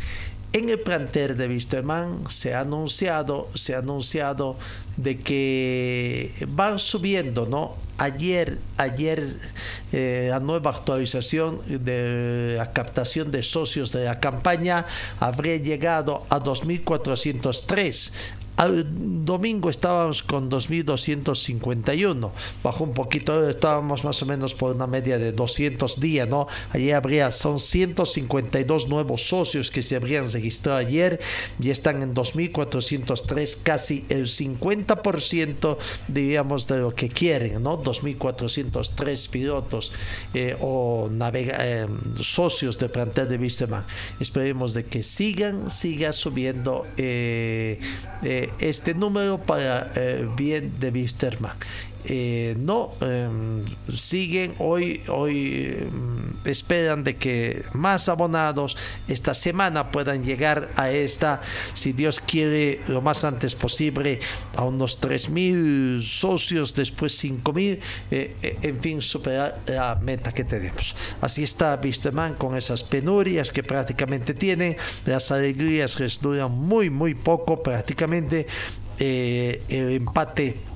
En el plantel de Wisterman se ha anunciado, se ha anunciado de que van subiendo, ¿no? Ayer, ayer eh, la nueva actualización de la captación de socios de la campaña habría llegado a 2.403. Al domingo estábamos con 2.251, bajó un poquito, estábamos más o menos por una media de 200 días, ¿no? Allí habría, son 152 nuevos socios que se habrían registrado ayer y están en 2.403, casi el 50%, digamos, de lo que quieren, ¿no? 2.403 pilotos eh, o navega eh, socios de plantel de Wisterman. Esperemos de que sigan, siga subiendo. Eh, este número para eh, bien de Wisterman. Eh, no em, siguen hoy hoy em, esperan de que más abonados esta semana puedan llegar a esta si Dios quiere lo más antes posible a unos 3.000 socios después 5.000 eh, en fin superar la meta que tenemos. Así está Wisterman con esas penurias que prácticamente tiene. Las alegrías les duran muy muy poco prácticamente eh, el empate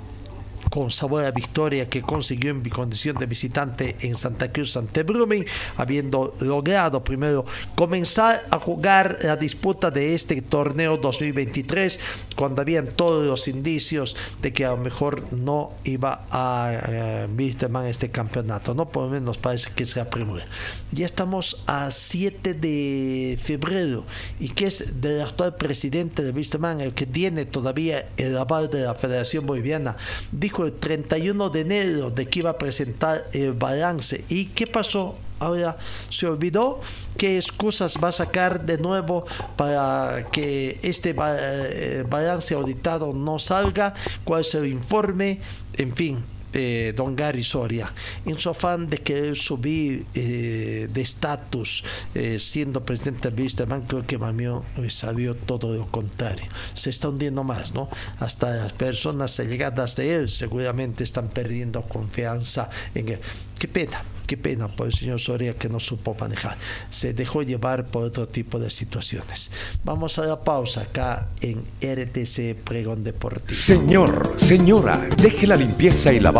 con sabor a victoria que consiguió en mi condición de visitante en Santa Cruz ante Brumming, habiendo logrado primero comenzar a jugar la disputa de este torneo 2023 cuando habían todos los indicios de que a lo mejor no iba a eh, Wisterman este campeonato, no por lo menos parece que es la primera. Ya estamos a 7 de febrero y que es del actual presidente de Wisterman el que tiene todavía el aval de la Federación Boliviana. Dijo el 31 de enero de que iba a presentar el balance. ¿Y qué pasó? Ahora se olvidó qué excusas va a sacar de nuevo para que este eh, balance auditado no salga, cuál es el informe, en fin, eh, don Gary Soria, en su afán de querer subir eh, de estatus eh, siendo presidente de Wisterman, creo que Mamión salió todo lo contrario. Se está hundiendo más, ¿no? Hasta las personas allegadas de él seguramente están perdiendo confianza en él. Qué pena, qué pena por el señor Soria que no supo manejar. Se dejó llevar por otro tipo de situaciones. Vamos a la pausa acá en RTC Pregón Deportivo. Señor, señora, deje la limpieza y lavado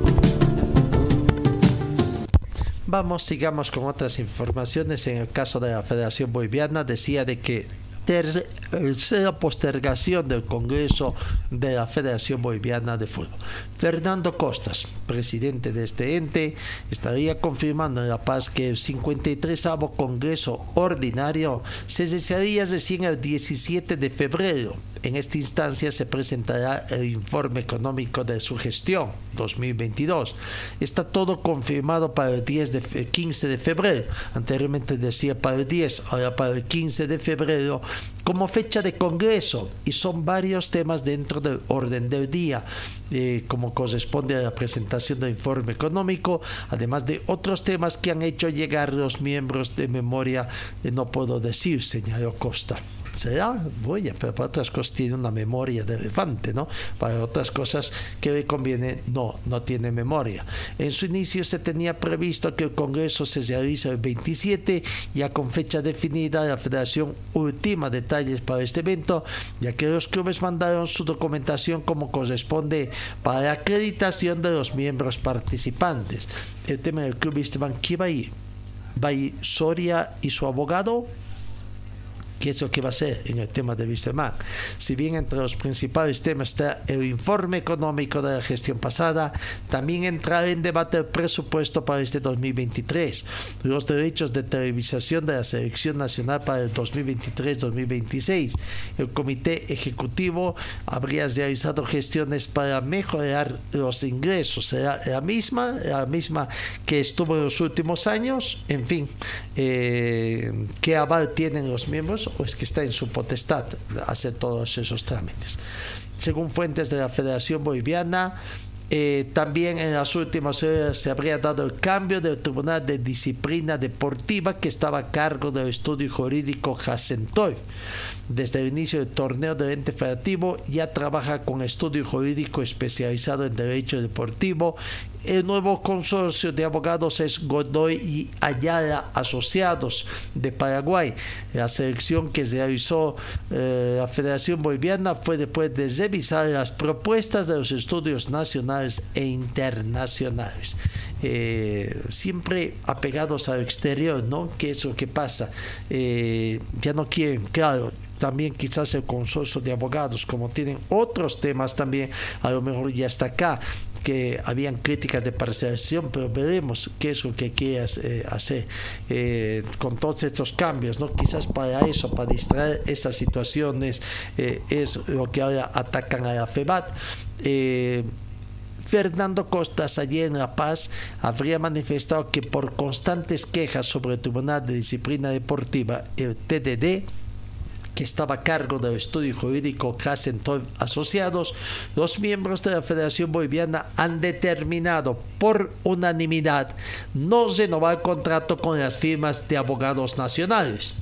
Vamos, sigamos con otras informaciones. En el caso de la Federación Boliviana, decía de que tercera postergación del Congreso de la Federación Boliviana de Fútbol. Fernando Costas, presidente de este ente, estaría confirmando en La Paz que el 53 Congreso Ordinario se realizaría recién el 17 de febrero. En esta instancia se presentará el informe económico de su gestión 2022. Está todo confirmado para el 10 de, 15 de febrero. Anteriormente decía para el 10, ahora para el 15 de febrero como fecha de Congreso y son varios temas dentro del orden del día, eh, como corresponde a la presentación del informe económico, además de otros temas que han hecho llegar los miembros de memoria, eh, no puedo decir, señor Costa será voy pero para otras cosas tiene una memoria de elefante, ¿no? Para otras cosas que le conviene, no, no tiene memoria. En su inicio se tenía previsto que el Congreso se realice el 27, ya con fecha definida, la Federación ultima detalles para este evento, ya que los clubes mandaron su documentación como corresponde para la acreditación de los miembros participantes. El tema del club Esteban, ¿qué va a ir? ¿Va a ir Soria y su abogado? ¿Qué es lo que va a ser en el tema de Wisterman. Si bien entre los principales temas está el informe económico de la gestión pasada, también entrará en debate el presupuesto para este 2023, los derechos de televisación de la selección nacional para el 2023-2026. El comité ejecutivo habría realizado gestiones para mejorar los ingresos. ¿Será la misma, la misma que estuvo en los últimos años? En fin, eh, ¿qué aval tienen los miembros? O es que está en su potestad hacer todos esos trámites. Según fuentes de la Federación Boliviana, eh, también en las últimas horas se habría dado el cambio del Tribunal de Disciplina Deportiva que estaba a cargo del estudio jurídico Jacentoy. Desde el inicio del torneo del ente federativo ya trabaja con estudio jurídico especializado en derecho deportivo el nuevo consorcio de abogados es Godoy y Ayala Asociados de Paraguay. La selección que realizó eh, la Federación Boliviana fue después de revisar las propuestas de los estudios nacionales e internacionales. Eh, siempre apegados al exterior, ¿no? ¿Qué es lo que pasa? Eh, ya no quieren, claro, también quizás el consorcio de abogados, como tienen otros temas también, a lo mejor ya está acá que habían críticas de parcialización, pero veremos qué es lo que quiere eh, hacer eh, con todos estos cambios, ¿no? Quizás para eso, para distraer esas situaciones, es lo que ahora atacan a la FEBAT. Fernando Costas ayer en La Paz habría manifestado que por constantes quejas sobre el Tribunal de Disciplina Deportiva, el TDD, que estaba a cargo del estudio jurídico Hasentoy Asociados, los miembros de la Federación Boliviana han determinado por unanimidad no renovar contrato con las firmas de abogados nacionales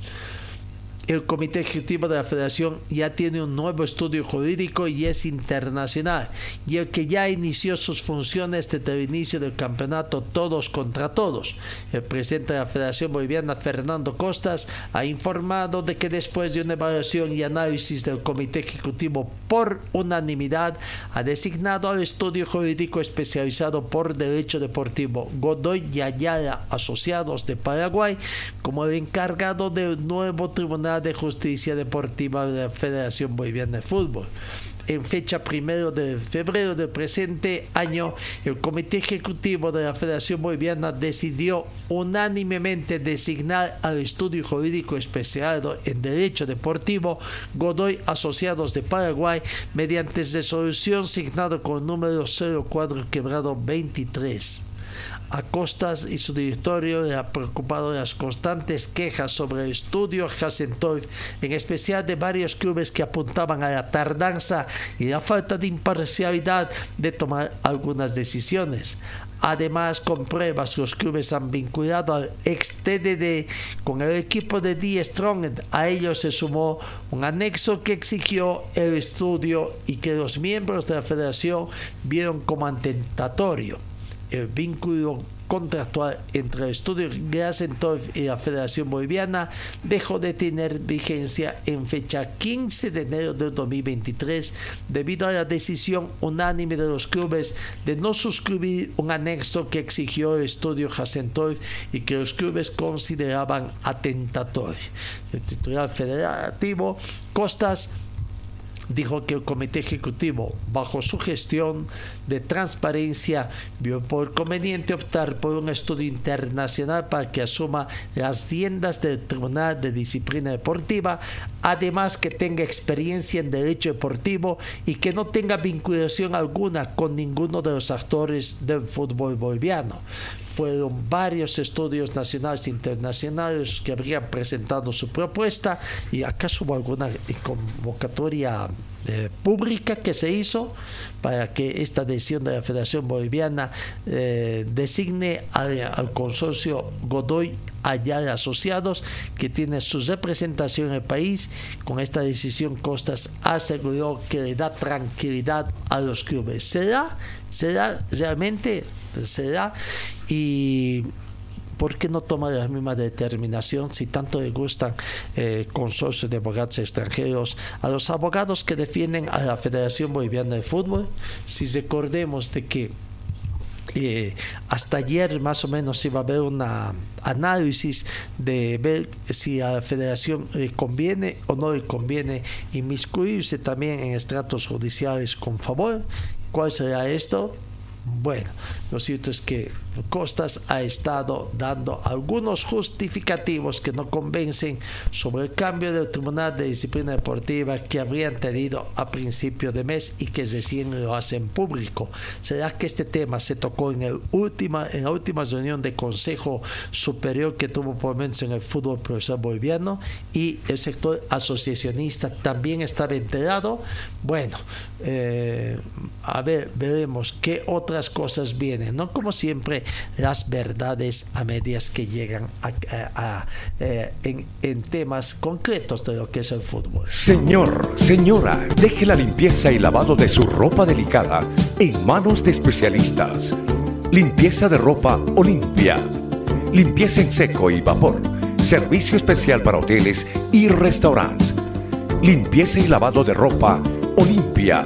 el Comité Ejecutivo de la Federación ya tiene un nuevo estudio jurídico y es internacional, y el que ya inició sus funciones desde el inicio del campeonato Todos contra Todos. El presidente de la Federación Boliviana, Fernando Costas, ha informado de que después de una evaluación y análisis del Comité Ejecutivo por unanimidad, ha designado al estudio jurídico especializado por Derecho Deportivo Godoy y Ayala Asociados de Paraguay como el encargado del nuevo tribunal de Justicia Deportiva de la Federación Boliviana de Fútbol. En fecha primero de febrero del presente año, el Comité Ejecutivo de la Federación Boliviana decidió unánimemente designar al estudio jurídico especializado en Derecho Deportivo Godoy Asociados de Paraguay mediante resolución signado con número 04 quebrado 23 Acostas y su directorio le ha preocupado las constantes quejas sobre el estudio Hasentoy, en especial de varios clubes que apuntaban a la tardanza y la falta de imparcialidad de tomar algunas decisiones. Además, con pruebas, los clubes han vinculado al ex-TDD con el equipo de D. Strong. A ellos se sumó un anexo que exigió el estudio y que los miembros de la federación vieron como atentatorio el vínculo contractual entre estudio Grassentorf y la Federación Boliviana dejó de tener vigencia en fecha 15 de enero de 2023 debido a la decisión unánime de los clubes de no suscribir un anexo que exigió el estudio Hassentorf y que los clubes consideraban atentatorio. El titular federativo Costas dijo que el Comité Ejecutivo, bajo su gestión de transparencia, vio por conveniente optar por un estudio internacional para que asuma las tiendas del Tribunal de Disciplina Deportiva, además que tenga experiencia en derecho deportivo y que no tenga vinculación alguna con ninguno de los actores del fútbol boliviano fueron varios estudios nacionales e internacionales que habrían presentado su propuesta y acaso hubo alguna convocatoria eh, pública que se hizo para que esta decisión de la Federación Boliviana eh, designe al, consorcio Godoy Ayala Asociados que tiene su representación en el país. Con esta decisión Costas aseguró que le da tranquilidad a los clubes. ¿Será? ¿Será realmente? ¿Será? Y ¿por qué no toma la misma determinación si tanto le gustan eh, consorcios de abogados extranjeros a los abogados que defienden a la Federación Boliviana de Fútbol? Si recordemos de que eh, hasta ayer más o menos iba a haber un análisis de ver si a la federación le conviene o no le conviene inmiscuirse también en estratos judiciales con favor. ¿Cuál será esto? Bueno, lo cierto es que Costas ha estado dando algunos justificativos que no convencen sobre el cambio del Tribunal de Disciplina Deportiva que habrían tenido a principio de mes y que recién lo hacen público. ¿Será que este tema se tocó en, el última, en la última reunión de Consejo Superior que tuvo por menos en el fútbol profesor boliviano y el sector asociacionista también estaba enterado? Bueno, eh, a ver, veremos qué otras cosas vienen, no como siempre las verdades a medias que llegan a, eh, en, en temas concretos de lo que es el fútbol. Señor, señora, deje la limpieza y lavado de su ropa delicada en manos de especialistas. Limpieza de ropa Olimpia. Limpieza en seco y vapor. Servicio especial para hoteles y restaurantes. Limpieza y lavado de ropa Olimpia.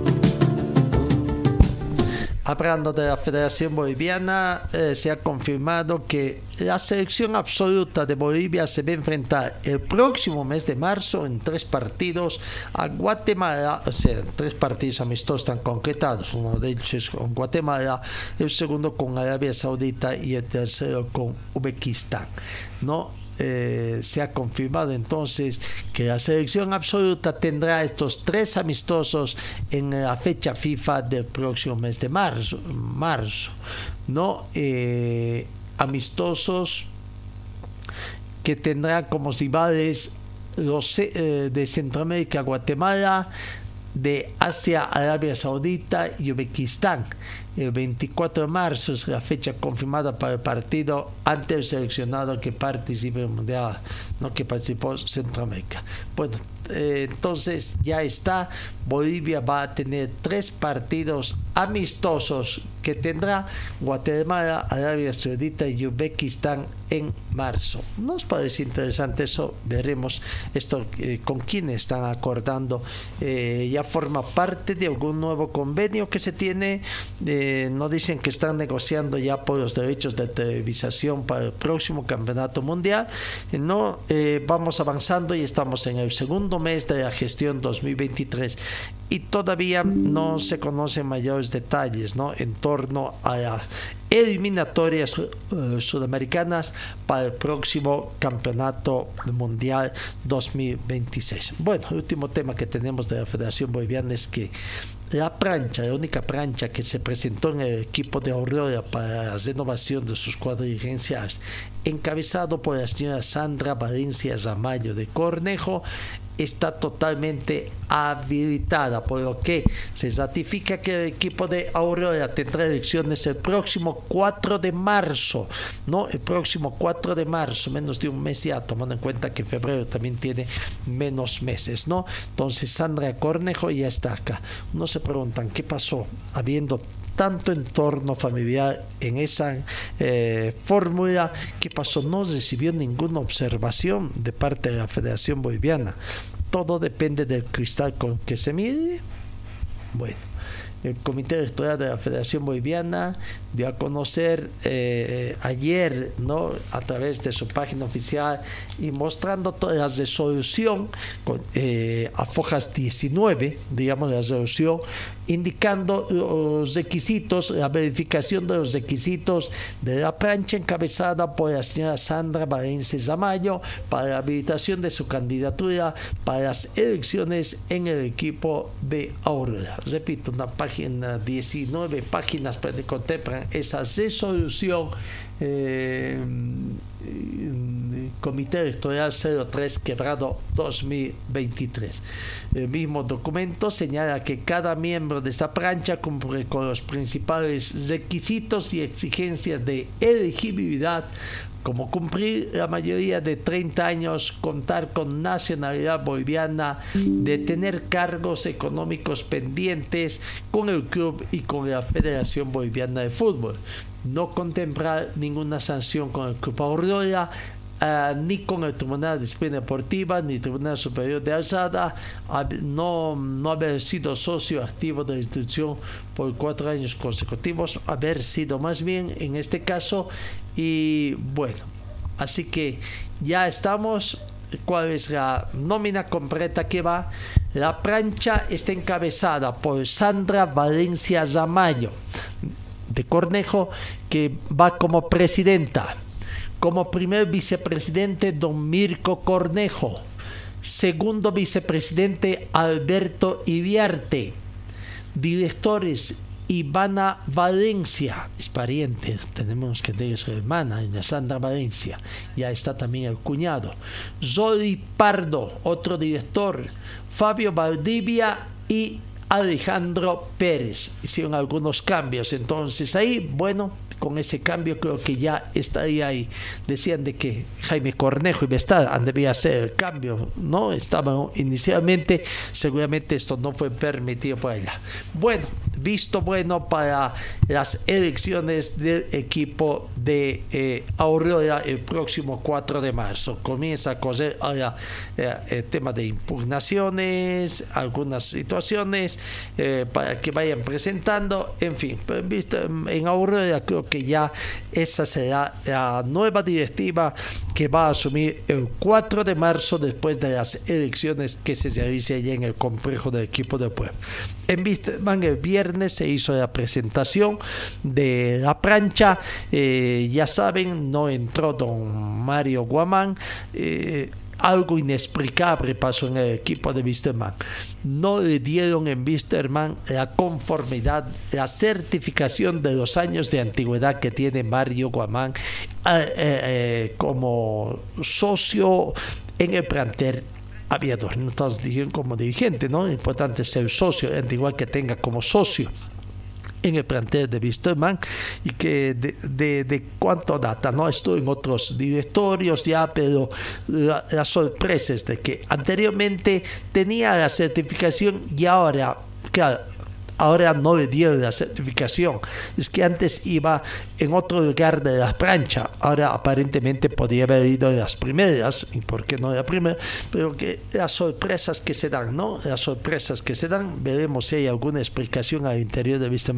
Hablando de la Federación Boliviana, eh, se ha confirmado que la selección absoluta de Bolivia se va a enfrentar el próximo mes de marzo en tres partidos a Guatemala, o sea, tres partidos amistosos tan concretados, uno de ellos es con Guatemala, el segundo con Arabia Saudita y el tercero con Uzbekistán. ¿no? Eh, se ha confirmado entonces que la selección absoluta tendrá estos tres amistosos en la fecha FIFA del próximo mes de marzo. marzo ¿no? Eh, amistosos que tendrá como rivales los eh, de Centroamérica, Guatemala, de Asia, Arabia Saudita y Uzbekistán. El 24 de marzo es la fecha confirmada para el partido ante el seleccionado que participe en el Mundial, no que participó Centroamérica. Bueno, eh, entonces ya está. Bolivia va a tener tres partidos amistosos que tendrá Guatemala, Arabia Saudita y Uzbekistán en marzo. Nos parece interesante eso, veremos esto eh, con quién están acordando. Eh, ya forma parte de algún nuevo convenio que se tiene. no dicen que están negociando ya por los derechos de televisación para el próximo campeonato mundial. no, vamos avanzando y estamos en el segundo mes de la gestión 2023 y todavía no se conocen mayores detalles ¿no? en torno a las eliminatorias uh, sudamericanas para el próximo campeonato mundial 2026. Bueno, el último tema que tenemos de la Federación Boliviana es que la plancha, la única plancha que se presentó en el equipo de Aurora para la renovación de sus cuadrigenciales, encabezado por la señora Sandra Valencia Zamayo de Cornejo, está totalmente habilitada, por lo que se ratifica que el equipo de Aurora tendrá elecciones el próximo 4 de marzo, ¿no? El próximo 4 de marzo, menos de un mes ya, tomando en cuenta que febrero también tiene menos meses, ¿no? Entonces Sandra Cornejo ya está acá. Uno se preguntan, ¿qué pasó? Habiendo tanto entorno familiar en esa eh, fórmula que pasó, no recibió ninguna observación de parte de la Federación Boliviana. Todo depende del cristal con que se mire. Bueno, el Comité Electoral de la Federación Boliviana dio a conocer eh, ayer, ¿no? a través de su página oficial y mostrando toda la resolución eh, a fojas 19, digamos, la resolución, indicando los requisitos, la verificación de los requisitos de la plancha encabezada por la señora Sandra Valencia Zamayo para la habilitación de su candidatura para las elecciones en el equipo de Aurora. Repito, una página 19 páginas para que contemplan esa resolución eh, Comité Electoral 03 quebrado 2023. El mismo documento señala que cada miembro de esta plancha cumple con los principales requisitos y exigencias de elegibilidad como cumplir la mayoría de 30 años, contar con nacionalidad boliviana, de tener cargos económicos pendientes con el club y con la Federación Boliviana de Fútbol. No contemplar ninguna sanción con el Club Aurora, Uh, ni con el Tribunal de Disciplina Deportiva ni Tribunal Superior de Alzada, no, no haber sido socio activo de la institución por cuatro años consecutivos, haber sido más bien en este caso, y bueno, Así que ya estamos. ¿Cuál es la nómina completa que va? La plancha está encabezada por Sandra Valencia Zamayo de Cornejo, que va como presidenta. Como primer vicepresidente, don Mirko Cornejo. Segundo vicepresidente, Alberto Ibiarte. Directores, Ivana Valencia, es pariente, tenemos que tener su hermana, Sandra Valencia, ya está también el cuñado. Zoli Pardo, otro director, Fabio Valdivia y Alejandro Pérez. Hicieron algunos cambios, entonces ahí, bueno, con ese cambio creo que ya estaría ahí. Decían de que Jaime Cornejo y Bestad han debido hacer el cambio, ¿no? Estaban inicialmente, seguramente esto no fue permitido por ella. Bueno, visto bueno para las elecciones del equipo de eh, Aurora el próximo 4 de marzo. Comienza a coser ahora eh, el tema de impugnaciones, algunas situaciones eh, para que vayan presentando, en fin, visto en Aurora creo que ya esa será la nueva directiva que va a asumir el 4 de marzo después de las elecciones que se realice allá en el complejo del equipo de pueblo. En Wisterman el viernes se hizo la presentación de la plancha. Eh, ya saben, no entró don Mario Guamán. Eh, algo inexplicable pasó en el equipo de Wisterman. No le dieron en Wisterman la conformidad, la certificación de los años de antigüedad que tiene Mario Guamán eh, como socio en el plantel aviador. No estamos diciendo como dirigente, ¿no? Importante ser socio, igual que tenga como socio en el plantel de Wisterman y que de, de, cuánto data, no estoy en otros directorios ya, pero la, la sorpresa es de que anteriormente tenía la certificación y ahora, claro, ahora no le dieron la certificación. Es que antes iba en otro lugar de la plancha, ahora aparentemente podría haber ido en las primeras, y por qué no la primera, pero que las sorpresas que se dan, ¿no? Las sorpresas que se dan, veremos si hay alguna explicación al interior de Vista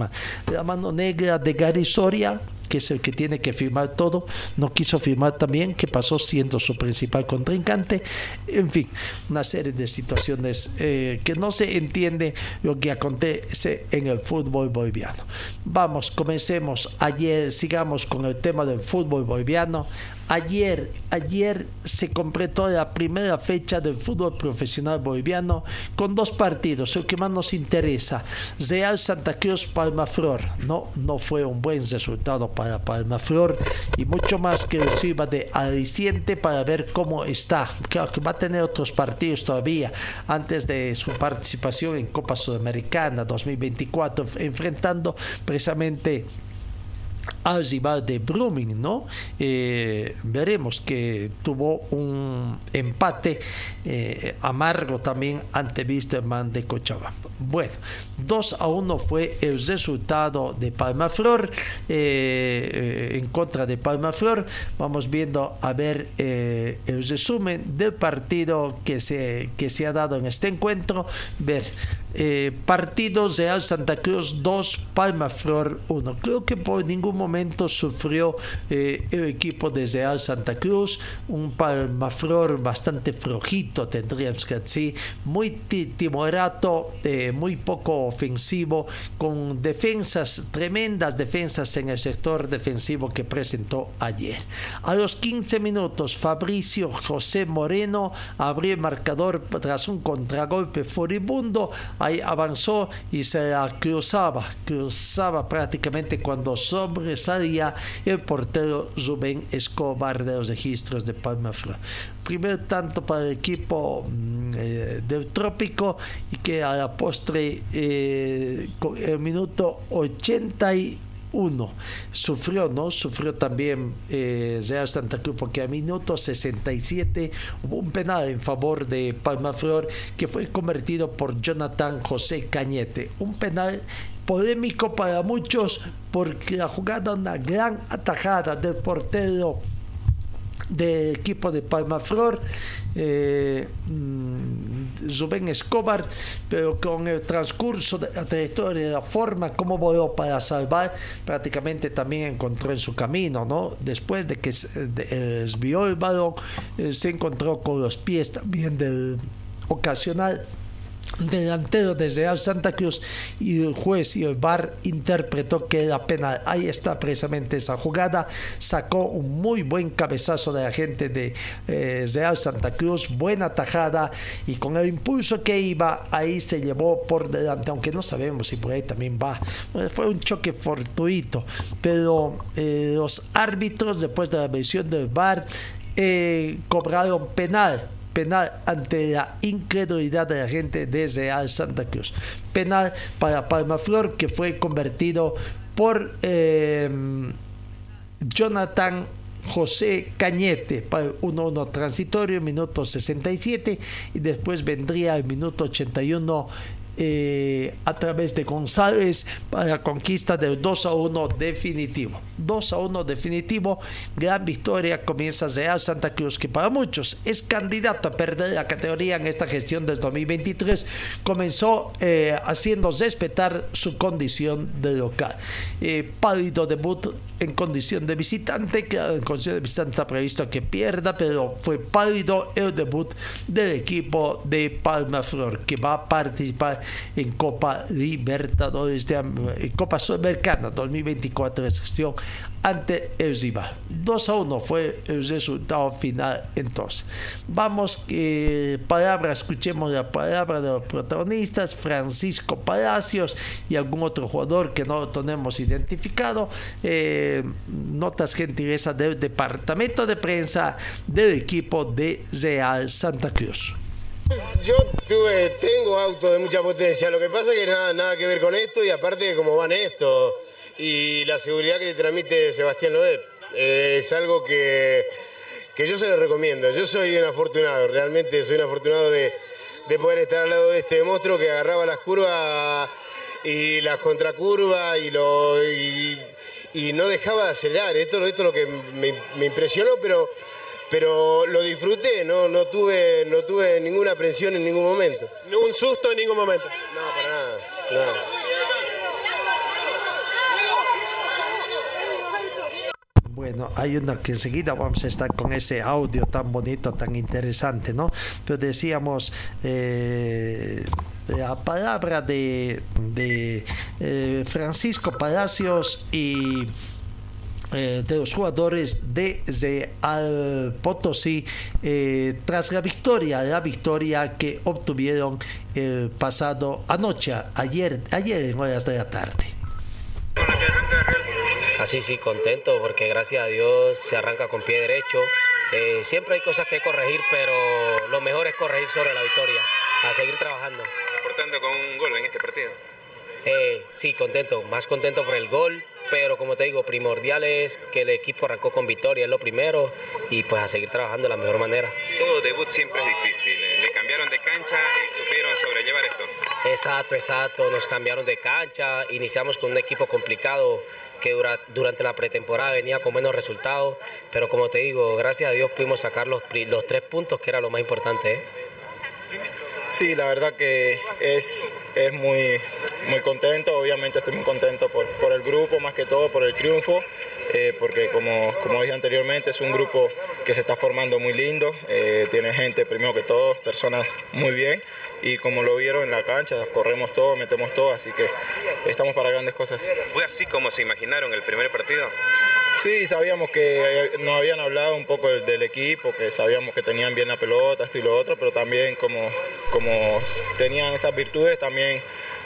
La mano negra de Gary Soria, que es el que tiene que firmar todo, no quiso firmar también, que pasó siendo su principal contrincante. En fin, una serie de situaciones eh, que no se entiende lo que acontece en el fútbol boliviano. Vamos, comencemos ayer, sigamos con el tema del fútbol boliviano. Ayer, ayer se completó la primera fecha del fútbol profesional boliviano con dos partidos, el que más nos interesa, Real Santa Cruz Palmaflor. No, no fue un buen resultado para Palmaflor y mucho más que sirva de aliciente para ver cómo está. Claro que va a tener otros partidos todavía antes de su participación en Copa Sudamericana 2024, enfrentando precisamente al rival de Brumming, ¿no? Eh, veremos que tuvo un empate eh, amargo también ante Wisterman de Cochabamba. Bueno, 2 a 1 fue el resultado de Palmaflor eh, en contra de Palmaflor. Vamos viendo a ver el resumen del partido que se, que se ha dado en este encuentro. Ver partidos Real Santa Cruz 2, Palmaflor 1. Creo que por ningún momento sufrió eh, el equipo de Real Santa Cruz, un palmaflor bastante flojito, tendríamos que decir, muy timorato, eh, muy poco ofensivo, con defensas, tremendas defensas en el sector defensivo que presentó ayer. A los 15 minutos, Fabricio José Moreno abrió el marcador tras un contragolpe furibundo, ahí avanzó y se la cruzaba, cruzaba prácticamente cuando sobresalía el portero Rubén Escobar de los registros de Palmaflor. Primer tanto para el equipo mm, eh, del Trópico y que a la postre eh, con el minuto 81 Sufrió, ¿no? Sufrió también eh, Real Santa Cruz porque a minuto 67 hubo un penal en favor de Palmaflor que fue convertido por Jonathan José Cañete. Un penal polémico para muchos porque la jugada una gran atajada del portero del equipo de Palmaflor eh, mm, Rubén Escobar, pero con el transcurso de la trayectoria, la forma como voló para salvar, prácticamente también encontró en su camino, ¿no? Después de que desvió el balón, se encontró con los pies también del ocasional delantero desde Real Santa Cruz y el juez y el VAR interpretó que era penal. Ahí está precisamente esa jugada. Sacó un muy buen cabezazo de la gente de eh, Real Santa Cruz, buena tajada y con el impulso que iba ahí se llevó por delante, aunque no sabemos si por ahí también va. Fue un choque fortuito, pero eh, los árbitros después de la versión del VAR eh, cobraron penal penal ante la incredulidad de la gente de Real Santa Cruz. Penal para Palmaflor que fue convertido por em, Jonathan José Cañete para el 1-1 transitorio, minuto 67, y después vendría el minuto 81 eh, a través de González para conquista del 2 a 1 definitivo. 2 a 1 definitivo, gran victoria comienza Real Santa Cruz, que para muchos es candidato a perder la categoría en esta gestión del 2023. Comenzó eh, haciendo respetar su condición de local. Eh, pálido debut en condición de visitante, que en condición de visitante está previsto que pierda, pero fue pálido el debut del equipo de Palma Flor, que va a participar en Copa Libertadores, de, Copa Sudamericana 2024 de gestión ante el rival. 2 a 1 fue el resultado final entonces. Vamos, eh, palabra, escuchemos la palabra de los protagonistas, Francisco Palacios y algún otro jugador que no tenemos identificado. Eh, notas gentileza del departamento de prensa del equipo de Real Santa Cruz. Yo tuve, tengo auto de mucha potencia, lo que pasa es que nada, nada que ver con esto y aparte de cómo van esto y la seguridad que te transmite Sebastián Loeb. Eh, es algo que, que, yo se lo recomiendo. Yo soy un afortunado, realmente soy un afortunado de, poder estar al lado de este monstruo que agarraba las curvas y las contracurvas y, lo, y, no dejaba de acelerar. Esto, esto es lo que me, impresionó, pero, pero lo disfruté, no, no, tuve, no tuve ninguna aprensión en ningún momento. ¿Un susto en ningún momento? No, para nada. nada. Bueno, hay una que enseguida vamos a estar con ese audio tan bonito, tan interesante, ¿no? Pero decíamos eh, la palabra de, eh, Francisco Palacios y eh, de los jugadores de, Al Potosí tras la victoria, la victoria que obtuvieron el pasado anoche, ayer, ayer en horas de la tarde. Así sí, contento porque gracias a Dios se arranca con pie derecho. Eh, siempre hay cosas que corregir, pero lo mejor es corregir sobre la victoria, a seguir trabajando. Aportando con un gol en este partido. Eh, sí, contento, más contento por el gol, pero como te digo, primordial es que el equipo arrancó con victoria, es lo primero, y pues a seguir trabajando de la mejor manera. Todo debut siempre es difícil, eh. le cambiaron de cancha y supieron sobrellevar esto. Exacto, exacto, nos cambiaron de cancha, iniciamos con un equipo complicado que durante la pretemporada venía con menos resultados, pero como te digo, gracias a Dios pudimos sacar los, los tres puntos, que era lo más importante. ¿eh? Sí, la verdad que es, es muy, muy contento, obviamente estoy muy contento por, por el grupo, más que todo por el triunfo, eh, porque como, como dije anteriormente es un grupo que se está formando muy lindo, eh, tiene gente primero que todo, personas muy bien y como lo vieron en la cancha, corremos todo, metemos todo, así que estamos para grandes cosas. ¿Fue así como se imaginaron el primer partido? Sí, sabíamos que nos habían hablado un poco del, equipo, que sabíamos que tenían bien la pelota, esto y lo otro, pero también como, como tenían esas virtudes, también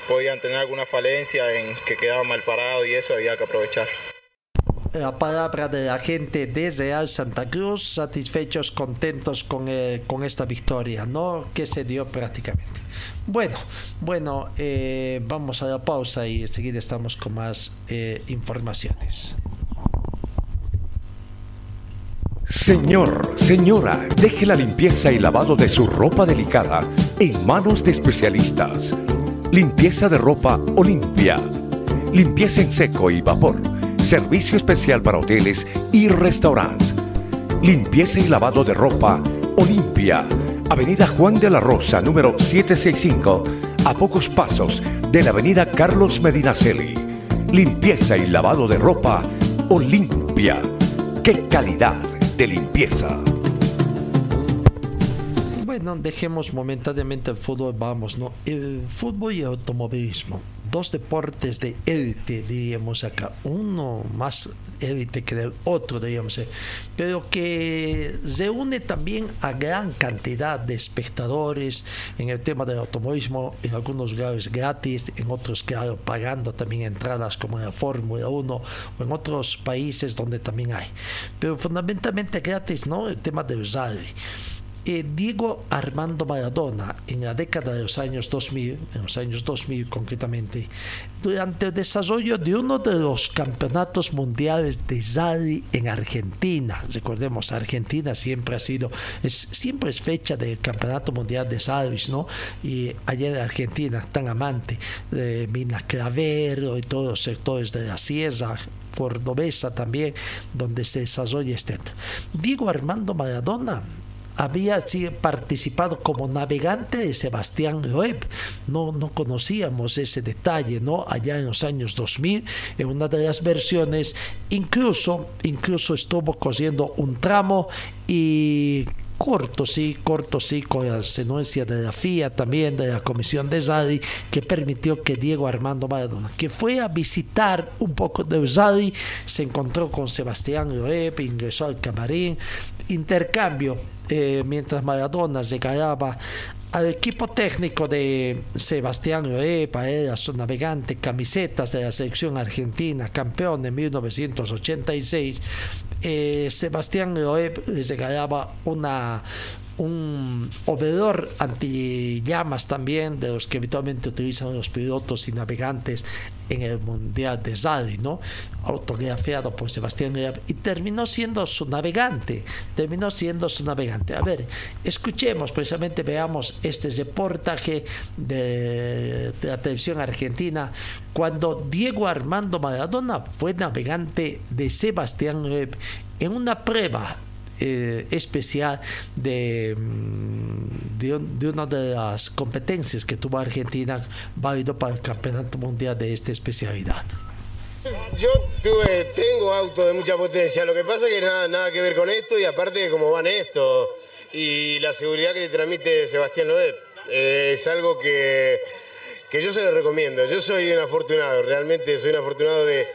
podían tener alguna falencia en que quedaban mal parados y eso había que aprovechar la palabra de la gente de Real Santa Cruz, satisfechos, contentos con, eh, con esta victoria, ¿no? Que se dio prácticamente. Bueno, bueno, eh, vamos a la pausa y enseguida estamos con más eh, informaciones. Señor, señora, deje la limpieza y lavado de su ropa delicada en manos de especialistas. Limpieza de ropa Olimpia. Limpieza en seco y vapor Servicio especial para hoteles y restaurantes. Limpieza y lavado de ropa Olimpia. Avenida Juan de la Rosa, número 765, a pocos pasos de la Avenida Carlos Medinaceli. Limpieza y lavado de ropa Olimpia. ¡Qué calidad de limpieza! Bueno, dejemos momentáneamente el fútbol, vamos, ¿no? Fútbol y el automovilismo, dos deportes de élite, diríamos acá, uno más élite que el otro, diríamos, eh, pero que reúne también a gran cantidad de espectadores en el tema del automovilismo, en algunos lugares gratis, en otros, claro, pagando también entradas como en la Fórmula 1 o en otros países donde también hay. Pero fundamentalmente gratis, ¿no? El tema del rally. Eh, Diego Armando Maradona, en la década de los años 2000, en los años 2000 concretamente, durante el desarrollo de uno de los campeonatos mundiales de rally en Argentina. Recordemos, Argentina siempre ha sido, siempre es fecha del campeonato mundial de rally, ¿no? Y allá en Argentina, tan amante de Mina Clavero y todos los sectores de la sierra, cordobesa también, donde se desarrolla este. Diego Armando Maradona había participado como navegante de Sebastián Loeb. No, no conocíamos ese detalle, ¿no? Allá en los años 2000, en una de las versiones, incluso, incluso estuvo cosiendo un tramo y corto, sí, corto, sí, con la senuencia de la FIA, también de la Comisión de Zadi, que permitió que Diego Armando Maradona, que fue a visitar un poco de Zadi, se encontró con Sebastián Loeb, ingresó al camarín, intercambio, eh, mientras Maradona llegaba al equipo técnico de Sebastián Loeb, era su navegante, camisetas de la selección argentina, campeón en 1986, eh, Sebastián Loeb les regalaba una un obedor anti-llamas también de los que habitualmente utilizan los pilotos y navegantes en el Mundial de Rally, ¿no? Autografiado por Sebastián y terminó siendo su navegante, terminó siendo su navegante. A ver, escuchemos, precisamente veamos este reportaje de, de la televisión argentina cuando Diego Armando Maradona fue navegante de Sebastián Loeb en una prueba eh, especial de, mm, de, de, una de las competencias que tuvo Argentina válido para el Campeonato Mundial de esta especialidad. Yo tuve, tengo auto de mucha potencia, lo que pasa es que nada, nada que ver con esto y aparte de cómo van esto y la seguridad que te transmite Sebastián Loeb eh, es algo que, que yo se lo recomiendo. Yo soy un afortunado, realmente soy un afortunado de,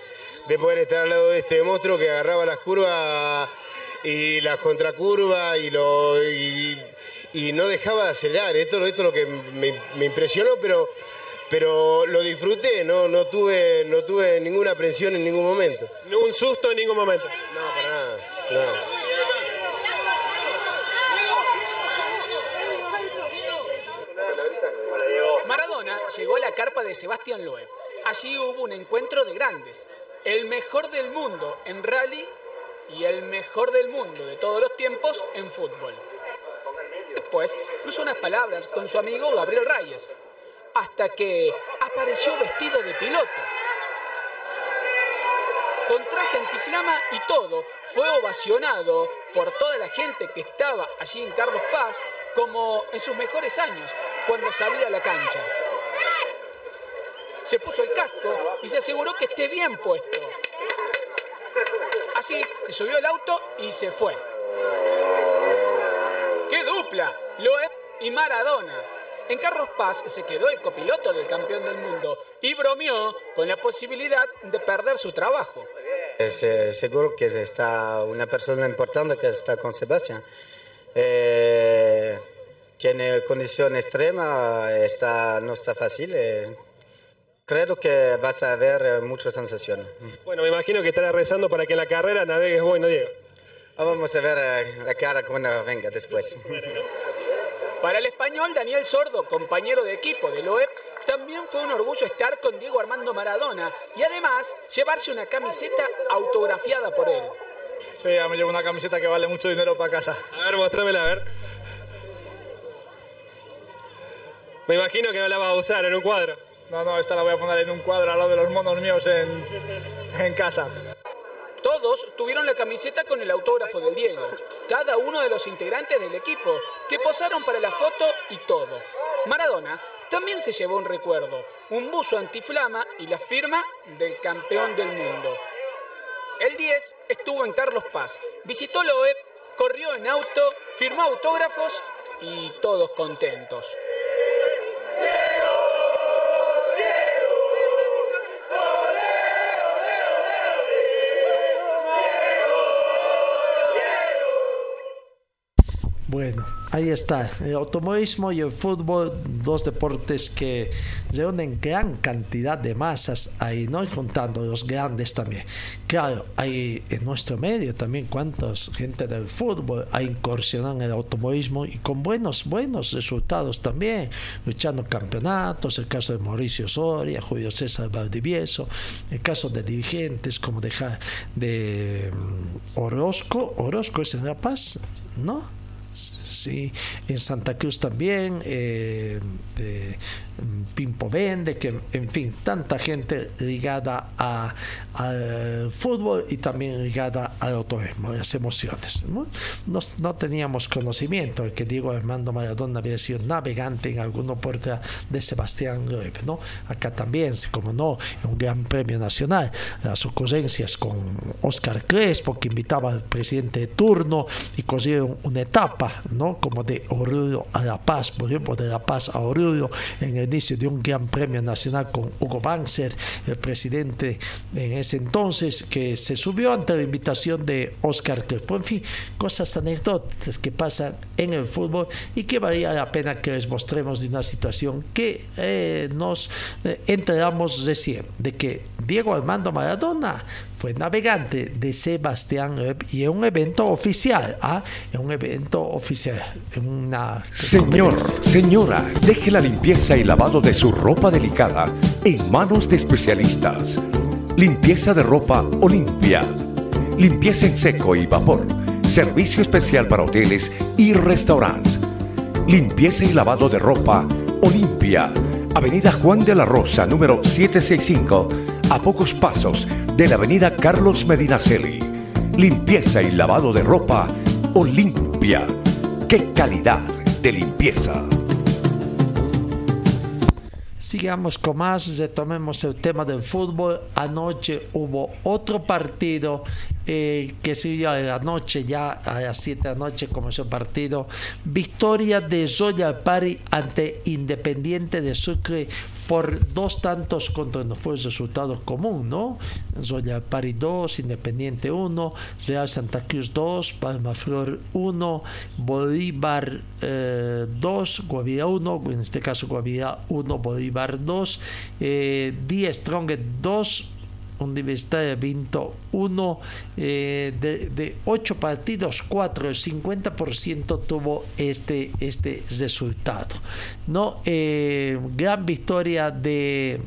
de poder estar al lado de este monstruo que agarraba las curvas y las contracurvas y, lo, y, y, no dejaba de acelerar. Esto, esto es lo que me, me, impresionó, pero, pero lo disfruté, no, no, tuve, no tuve ninguna aprensión en ningún momento. ¿Un susto en ningún momento? No, para nada. No. Maradona llegó a la carpa de Sebastián Loeb. Allí hubo un encuentro de grandes. El mejor del mundo en rally y el mejor del mundo de todos los tiempos en fútbol. Después cruzó unas palabras con su amigo Gabriel Reyes, hasta que apareció vestido de piloto. Con traje antiflama y todo, fue ovacionado por toda la gente que estaba allí en Carlos Paz como en sus mejores años, cuando salía a la cancha. Se puso el casco y se aseguró que esté bien puesto Así se subió el auto y se fue. ¡Qué dupla! Loeb y Maradona. En Carlos Paz se quedó el copiloto del campeón del mundo y bromeó con la posibilidad de perder su trabajo. Es, eh, seguro que está una persona importante que está con Sebastián. Eh, tiene condición extrema, está, no está fácil. Eh, Creo que vas a ver eh, muchas sensaciones. Bueno, me imagino que estará rezando para que la carrera navegues bueno, Diego. Ah, vamos a ver eh, la cara cuando venga después. Para el español Daniel Sordo, compañero de equipo de Loeb, también fue un orgullo estar con Diego Armando Maradona y además llevarse una camiseta autografiada por él. Yo ya me llevo una camiseta que vale mucho dinero para casa. A ver, muéstramela, a ver. Me imagino que no la vas a usar en un cuadro. No, no, esta la voy a poner en un cuadro al lado de los monos míos en, en casa. Todo Todos tuvieron la camiseta con el autógrafo del Diego, cada uno de los integrantes del equipo, que posaron para la foto y todo. Maradona también se llevó un recuerdo, un buzo antiflama y la firma del campeón del mundo. El 10 estuvo en Carlos Paz, visitó la OEP, corrió en auto, firmó autógrafos y todos contentos. Bueno, ahí está. El automovilismo y el fútbol, dos deportes que reúnen gran cantidad de masas ahí, ¿no? Y contando los grandes también. Claro, hay en nuestro medio también cuántas gente del fútbol ha incursionado en el automovilismo y con buenos, buenos resultados también, luchando campeonatos, el caso de Mauricio Soria, Julio César Valdivieso, el caso de dirigentes como de, de mm, Orozco, Orozco es en La Paz, ¿no? Sí, en Santa Cruz también, eh, Pimpo Vende, que en fin, tanta gente ligada al fútbol y también ligada al autorismo, las emociones. ¿no? No, teníamos conocimiento de que Diego Armando Maradona había sido navegante en alguna puerta de Sebastián Loeb, ¿no? Acá también, como no, un gran premio nacional, las ocurrencias con Oscar Crespo, que invitaba al presidente de turno y cogieron una etapa, ¿no? Como de Oruro a La Paz, por ejemplo, de La Paz a Oruro, en el inicio de un gran premio nacional con Hugo Banzer, el presidente en ese entonces, que se subió ante la invitación de Oscar Crespo. En fin, cosas anecdóticas que pasan en el fútbol y que valía la pena que les mostremos de una situación que eh, nos eh, enteramos recién, de que Diego Armando Maradona fue navegante de Sebastián y es un evento oficial, ¿ah? es un evento oficial. Una Señor, señora, deje la limpieza y lavado de su ropa delicada en manos de especialistas. Limpieza de ropa Olimpia. Limpieza en seco y vapor. Servicio especial para hoteles y restaurantes. Limpieza y lavado de ropa Olimpia. Avenida Juan de la Rosa, número 765, a pocos pasos de la avenida Carlos Medinaceli. Limpieza y lavado de ropa Olimpia. ¡Qué calidad de limpieza! Sigamos con más, retomemos el tema del fútbol. Anoche hubo otro partido eh, que siguió de la noche, ya a las 7 de la noche comenzó el partido. Victoria de Zoya Pari ante Independiente de Sucre por dos tantos contra no fue el resultado común, ¿no? Zoya Pari 2, Independiente 1, Real Santa Cruz 2, Palma Flor 1, Bolívar 2, eh, Guavirá 1, en este caso Guavirá 1, Bolívar 2, eh, Strong 2, Universitario Vinto 1 eh, de, de 8 partidos, 4, el 50% tuvo este, este resultado. ¿no? Eh, gran victoria de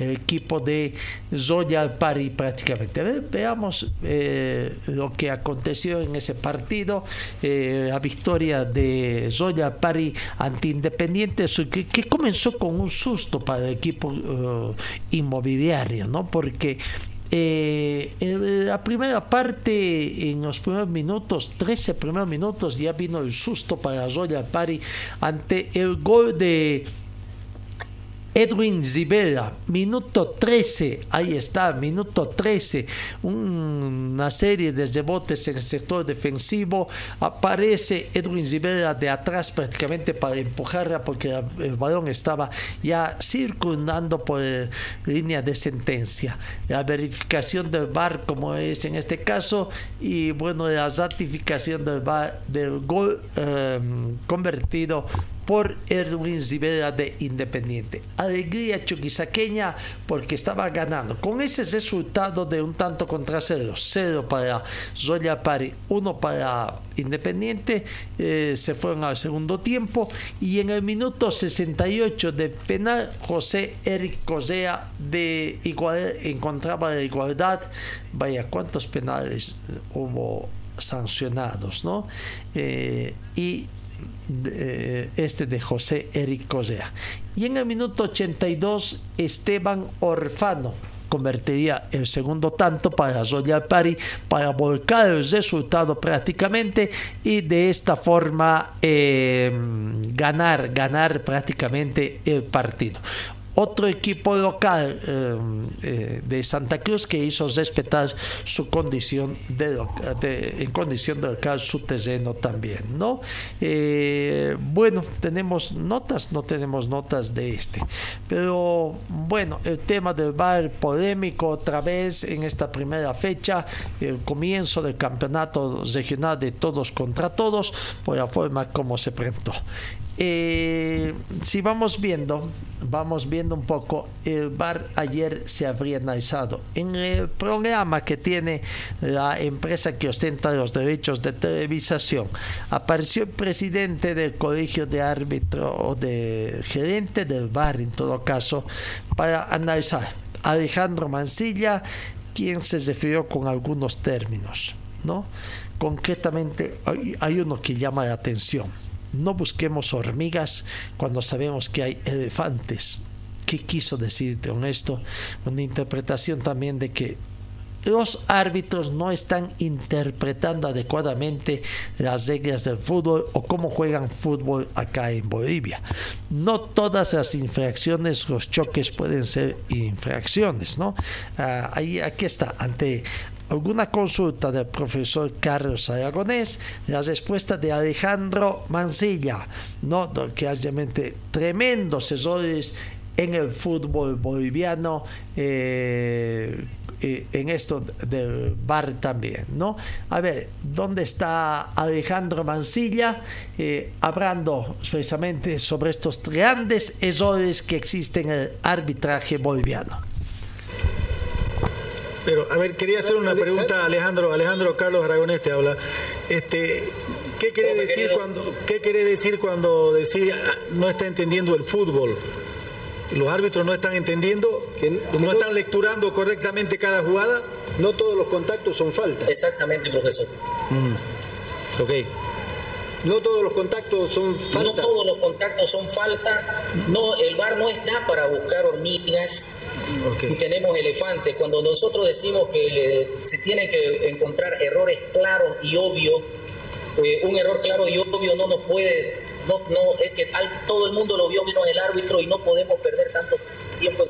el equipo de Zoya Alpari prácticamente. veamos eh, lo que aconteció en ese partido, eh, la victoria de Zoya Alpari ante Independiente, que, comenzó con un susto para el equipo uh, inmobiliario, ¿no? porque eh, en la primera parte, en los primeros minutos, 13 primeros minutos, ya vino el susto para Zoya Pari ante el gol de Edwin Zibela, minuto 13, ahí está, minuto 13, una serie de rebotes en el sector defensivo, aparece Edwin Zibela de atrás prácticamente para empujarla porque el balón estaba ya circundando por línea de sentencia. La verificación del VAR como es en este caso y bueno, la ratificación del, del gol em, convertido por Erwin Zibela de Independiente. Alegría chuquisaqueña porque estaba ganando. Con ese resultado de un tanto contra cero, cero para Zoya Pari, uno para Independiente, eh, se fueron al segundo tiempo y en el minuto 68 de penal, José Eric Cosea de igual, encontraba la igualdad. Vaya, cuántos penales hubo sancionados, ¿no? Eh, y eh, este de José Eric Cosea. Y en el minuto 82, Esteban Orfano convertiría el segundo tanto para Royal Party, para volcar el resultado prácticamente y de esta forma eh, ganar, ganar prácticamente el partido otro equipo local eh, eh, de Santa Cruz que hizo respetar su condición de, en condición de local su terreno también no eh, bueno tenemos notas no tenemos notas de este. Pero bueno el tema del bar polémico otra vez en esta primera fecha el comienzo del campeonato regional de todos contra todos por la forma como se presentó eh, si vamos viendo, vamos viendo un poco, el bar ayer se habría analizado. En el programa que tiene la empresa que ostenta los derechos de televisación, apareció el presidente del colegio de árbitro o de gerente del bar en todo caso, para analizar. Alejandro Mancilla, quien se refirió con algunos términos, ¿no? Concretamente, hay, hay uno que llama la atención no busquemos hormigas cuando sabemos que hay elefantes. ¿Qué quiso decir con esto? Una interpretación también de que los árbitros no están interpretando adecuadamente las reglas del fútbol o cómo juegan fútbol acá en Bolivia. No todas las infracciones, los choques pueden ser infracciones, ¿no? Ah, ahí, aquí está, ante alguna consulta del profesor Carlos Aragonés, la respuesta de Alejandro Mancilla, ¿no? que obviamente tremendos errores en el fútbol boliviano, eh, eh, en esto del bar también, ¿no? A ver, ¿dónde está Alejandro Mancilla? Eh, hablando precisamente sobre estos grandes errores que existen en el arbitraje boliviano. Pero, a ver, quería hacer una pregunta a Alejandro, Alejandro Carlos Aragonés te habla. Este, ¿qué quiere decir cuando, qué quiere decir cuando decía no está entendiendo el fútbol? ¿Los árbitros no están entendiendo? ¿No están lecturando correctamente cada jugada? No todos los contactos son falta. Exactamente, profesor. Mm. Ok. No todos los contactos son falta. No todos los contactos son falta. No, el bar no está para buscar hormigas si tenemos elefantes. Cuando nosotros decimos que se tienen que encontrar errores claros y obvios, eh, un error claro y obvio no nos puede, no, es que todo el mundo lo vio menos el árbitro y no podemos perder tanto tiempo.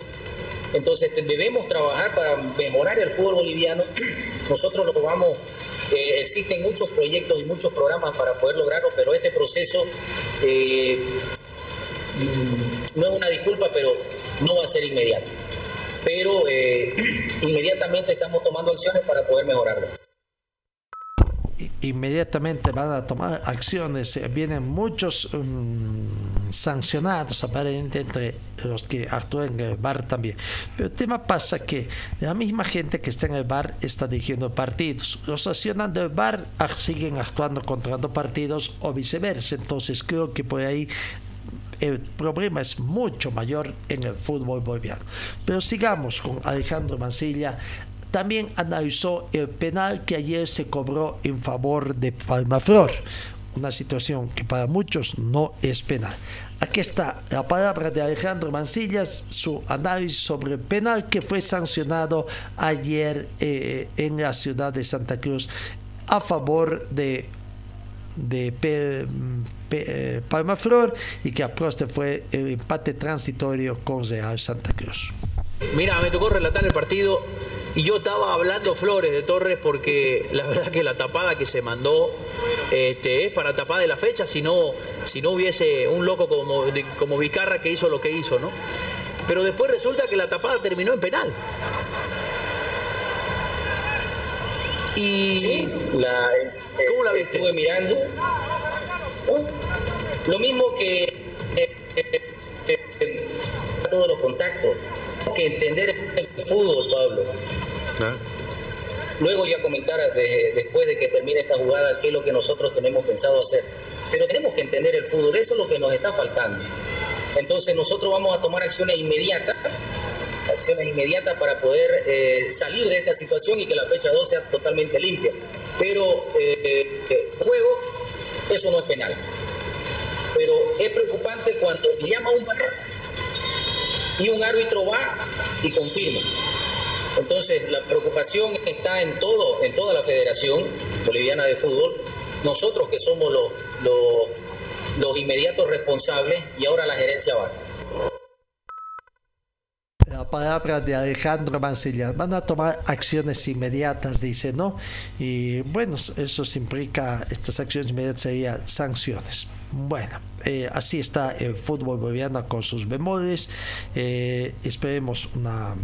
Entonces debemos trabajar para mejorar el fútbol boliviano. <clears throat> Nosotros lo vamos eh, existen muchos proyectos y muchos programas para poder lograrlo, pero este proceso eh, mm, no es una disculpa, pero no va a ser inmediato. Pero eh, <clears throat> inmediatamente estamos tomando acciones para poder mejorarlo inmediatamente van a tomar acciones. Vienen muchos mm, sancionados aparentemente entre los que actúan en el bar también. Pero el tema pasa que la misma gente que está en el bar está dirigiendo partidos. Los sancionando del bar siguen actuando contra los partidos o viceversa. Entonces creo que por ahí el problema es mucho mayor en el fútbol boliviano. Pero sigamos con Alejandro Mancilla también analizó el penal que ayer se cobró en favor de Palmaflor, una situación que para muchos no es penal. Aquí está la palabra de Alejandro Mancillas, su análisis sobre el penal que fue sancionado ayer eh, en la ciudad de Santa Cruz a favor de, de eh, Palmaflor y que a fue el empate transitorio con Real Santa Cruz. Mira, me tocó relatar el partido y yo estaba hablando flores de Torres porque la <laughs> verdad que la tapada que se mandó este, es para tapar de la fecha, si no, si no hubiese un loco como, como Vicarra que hizo lo que hizo, ¿no? Pero después resulta que la tapada terminó en penal. Y la, ¿Cómo la viste? Estuve mirando. Lo mismo que eh, eh, todos los contactos. Que entender el fútbol, Pablo. Luego ya comentar después de que termine esta jugada qué es lo que nosotros tenemos pensado hacer. Pero tenemos que entender el fútbol, eso es lo que nos está faltando. Entonces nosotros vamos a tomar acciones inmediatas, acciones inmediatas para poder eh, salir de esta situación y que la fecha 2 sea totalmente limpia. Pero eh, eh, juego, eso no es penal. Pero es preocupante cuando llama un bar y un árbitro va y confirma. Entonces, la preocupación está en todo, en toda la Federación Boliviana de Fútbol. Nosotros que somos los, los inmediatos responsables y ahora la gerencia va. La palabra de Alejandro Mancilla. Van a tomar acciones inmediatas, dice, ¿no? Y bueno, eso implica, estas acciones inmediatas serían sanciones. Bueno, eh, así está el fútbol boliviano con sus bemoles. Eh, esperemos una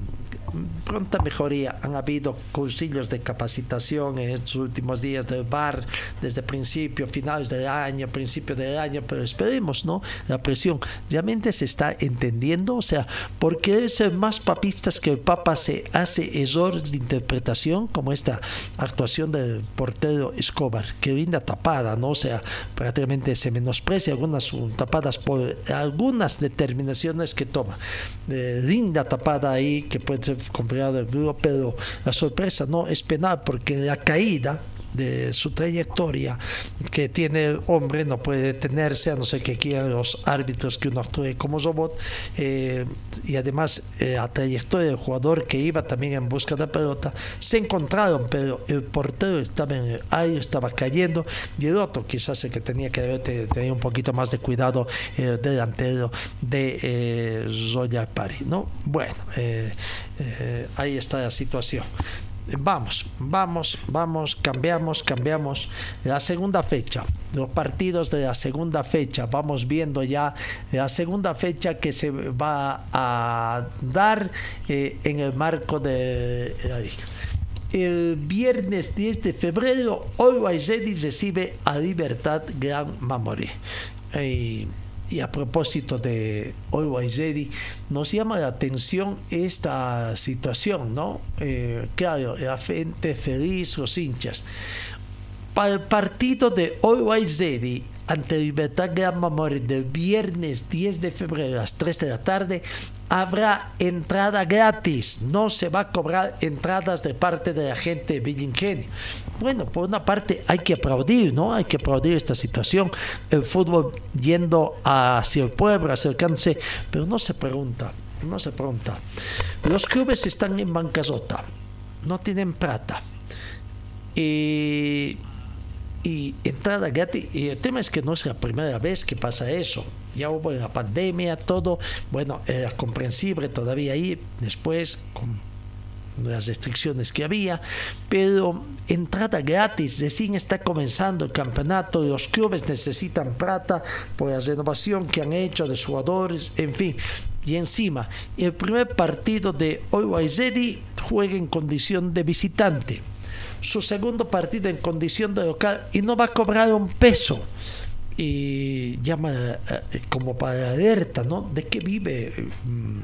pronta mejoría. Han habido cursillos de capacitación en estos últimos días del bar, desde principio, finales del año, principio del año, pero esperemos, ¿no? La presión realmente se está entendiendo, o sea, porque ser más papistas que el Papa se hace errores de interpretación, como esta actuación del portero Escobar, que linda tapada, ¿no? O sea, prácticamente se menosprecia algunas tapadas por algunas determinaciones que toma. Eh, linda tapada ahí que puede ser el grupo, pero la sorpresa no es penal porque la caída de su trayectoria que tiene el hombre no puede detenerse a no ser que quieran los árbitros que uno actúe como robot eh, y además eh, la trayectoria del jugador que iba también en busca de la pelota se encontraron pero el portero estaba en el aire estaba cayendo y el otro quizás el que tenía que haber tenido un poquito más de cuidado el delantero de eh, Zoya Pari ¿no? bueno eh, eh, ahí está la situación vamos, vamos, vamos, cambiamos, cambiamos. La segunda fecha, los partidos de la segunda fecha, vamos viendo ya la segunda fecha que se va a dar eh, en el marco de la liga. El viernes 10 de febrero, Always recibe a Libertad Gran Mamoré. Y a propósito de Always Ready, nos llama la atención esta situación, ¿no? Eh, claro, la gente feliz, los hinchas. Para el partido de Always Ready ante Libertad Gran Mamoré del viernes 10 de febrero a las 3 de la tarde, habrá entrada gratis, no se va a cobrar entradas de parte de la gente de Ingenio. Bueno, por una parte hay que aplaudir, ¿no? Hay que aplaudir esta situación, el fútbol yendo hacia el pueblo, acercándose, pero no se pregunta, no se pregunta. Los clubes están en bancarrota, no tienen plata. Y y entrada gratis. Y el tema es que no es la primera vez que pasa eso. Ya hubo la pandemia, todo, bueno, era comprensible todavía ahí, después con las restricciones que había, pero entrada gratis, recién está comenzando el campeonato, los clubes necesitan plata por la renovación que han hecho de jugadores, en fin. Y encima, el primer partido de Always juega en condición de visitante su segundo partido en condición de local y no va a cobrar un peso. Y llama eh, como para alerta, ¿no? ¿De qué vive um?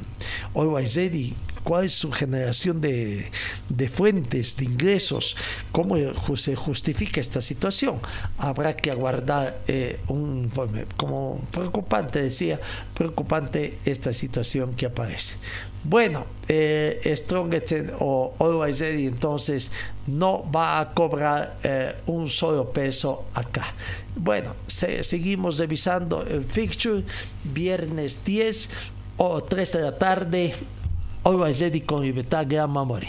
¿Cuál es su generación de, de, fuentes, de ingresos? ¿Cómo se justifica esta situación? Habrá que aguardar eh, un informe. Como preocupante, decía, preocupante esta situación que aparece. Bueno, eh, o Always Ready entonces no va a cobrar eh, un solo peso acá. Bueno, seguimos revisando el fixture. Viernes 10 o 3 de la tarde. Always Ready con Libertad Gran Mamori.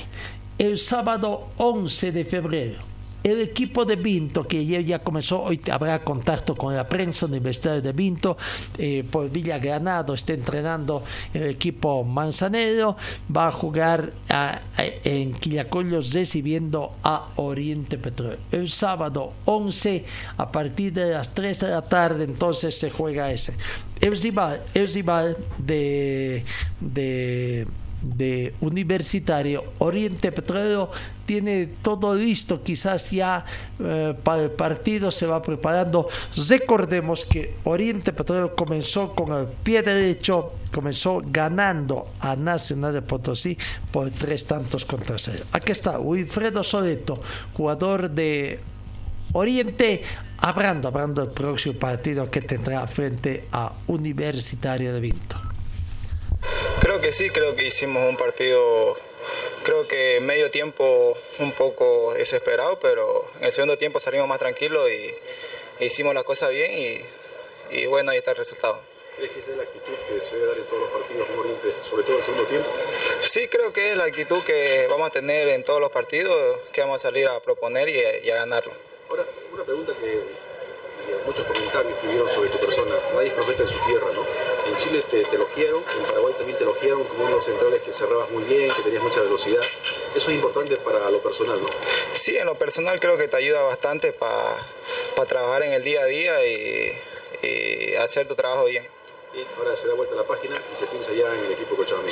El sábado 11 de febrero el equipo de Vinto, que ya comenzó, hoy habrá contacto con la prensa universitaria de Vinto, eh, por Villa Granado está entrenando el equipo manzanero, va a jugar en Quillacollos recibiendo a Oriente Petróleo. El sábado 11, a partir de las 3 de la tarde, entonces se juega ese. El rival de, de de Universitario, Oriente Petrolero tiene todo listo, quizás ya eh, para el partido se va preparando. Recordemos que Oriente Petrolero comenzó con el pie derecho, comenzó ganando a Nacional de Potosí por tres tantos contra cero. Aquí está Wilfredo Soleto, jugador de Oriente, hablando, hablando del próximo partido que tendrá frente a Universitario de Vinto. Creo que sí, creo que hicimos un partido, creo que medio tiempo un poco desesperado, pero en el segundo tiempo salimos más tranquilos y, hicimos las cosas bien y, bueno, ahí está el resultado. ¿Crees que es la actitud que se debe dar en todos los partidos con Oriente? sobre todo en el segundo tiempo? Sí, creo que es la actitud que vamos a tener en todos los partidos, que vamos a salir a proponer y a, y a ganarlo. Ahora, una pregunta que muchos comentarios que vieron sobre tu persona. Nadie es profeta en su tierra, ¿no? En Chile te, te elogiaron, en Paraguay también te elogiaron como uno de los centrales que cerrabas muy bien, que tenías mucha velocidad. Eso es importante para lo personal, ¿no? Sí, en lo personal creo que te ayuda bastante para trabajar en el día a día y, y hacer tu trabajo bien. Y ahora se da vuelta la página y se piensa ya en el equipo Cochabamba.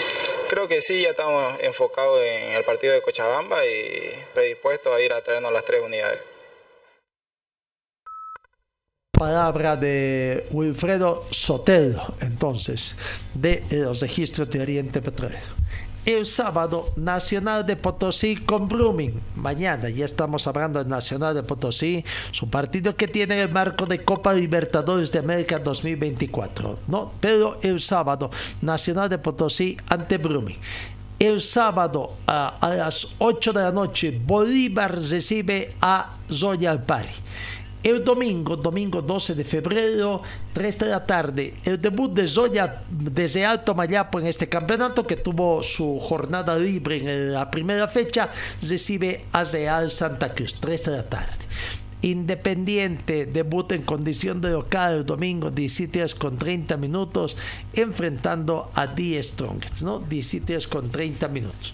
Creo que sí, ya estamos enfocados en el partido de Cochabamba y predispuestos a ir a traernos las tres unidades. Palabra de Wilfredo Sotelo, entonces, de los registros de Oriente Petróleo. El sábado, Nacional de Potosí con Blooming. Mañana ya estamos hablando de Nacional de Potosí, su partido que tiene el marco de Copa Libertadores de América 2024. ¿no? Pero el sábado, Nacional de Potosí ante Blooming. El sábado a, a las 8 de la noche, Bolívar recibe a Zoya Alpari. El domingo, domingo 12 de febrero, 3 de la tarde, el debut de Zoya desde Alto Mayapo en este campeonato, que tuvo su jornada libre en la primera fecha, recibe a Real Santa Cruz, 3 de la tarde. Independiente debuta en condición de local el domingo 17 horas con 30 minutos enfrentando a Die Strongest, ¿no? 17 horas con 30 minutos.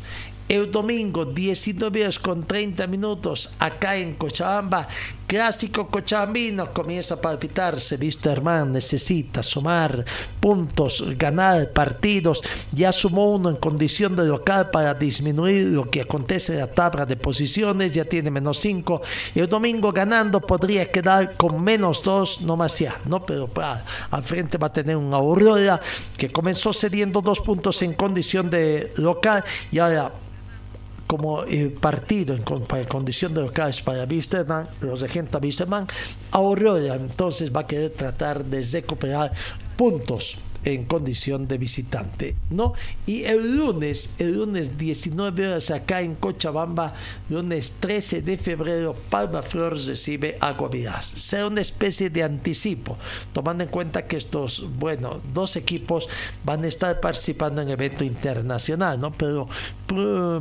El domingo 19 horas con 30 minutos acá en Cochabamba, clásico cochabambino comienza a palpitarse. Herman necesita sumar puntos, ganar partidos. Ya sumó uno en condición de local para disminuir lo que acontece en la tabla de posiciones. Ya tiene menos 5. El domingo ganando podría quedar con menos 2, no más ya. ¿no? Pero para, al frente va a tener una Aurora que comenzó cediendo dos puntos en condición de local y ahora como el partido en, condición de locales para Wisterman, los regenta Wisterman, Aurora entonces va a querer tratar de recuperar puntos en condición de visitante, ¿no? Y el lunes, el lunes 19 horas acá en Cochabamba, lunes 13 de febrero, Palma Flor recibe a Guavirás. Será una especie de anticipo, tomando en cuenta que estos, bueno, dos equipos van a estar participando en evento internacional, ¿no? Pero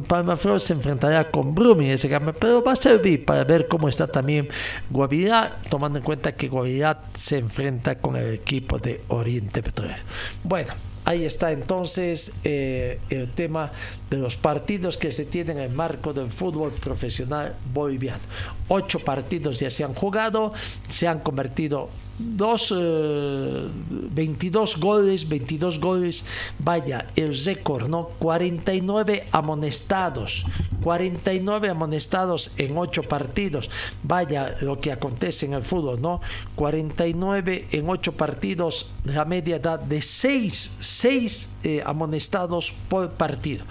Palma Flor se enfrentará con Brumi ese cambio, pero va a servir para ver cómo está también Guavirá, tomando en cuenta que Guavirá se enfrenta con el equipo de Oriente Petróleo. Bueno, ahí está entonces eh, el tema de los partidos que se tienen en el marco del fútbol profesional boliviano. Ocho partidos ya se han jugado, se han convertido dos, eh, 22 goles, 22 goles, vaya, el récord, ¿no? 49 amonestados, 49 amonestados en 8 partidos, vaya lo que acontece en el fútbol, ¿no? 49 en 8 partidos, la media edad de 6, 6 eh, amonestados por partido.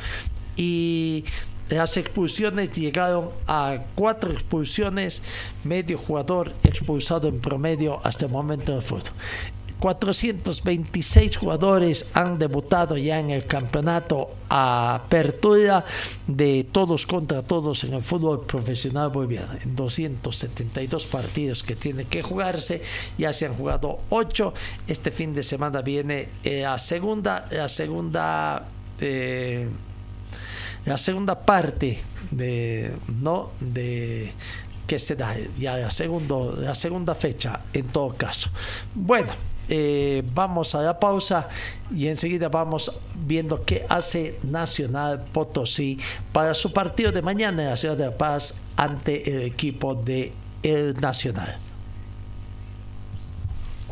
Y las expulsiones llegaron a cuatro expulsiones, medio jugador expulsado en promedio hasta el momento del fútbol. 426 jugadores han debutado ya en el campeonato a apertura de todos contra todos en el fútbol profesional boliviano. En 272 partidos que tienen que jugarse, ya se han jugado 8. Este fin de semana viene eh, la segunda, la segunda eh, la segunda parte de no de que se da ya la, la segunda fecha en todo caso bueno eh, vamos a la pausa y enseguida vamos viendo qué hace Nacional Potosí para su partido de mañana en la ciudad de La Paz ante el equipo de Nacional.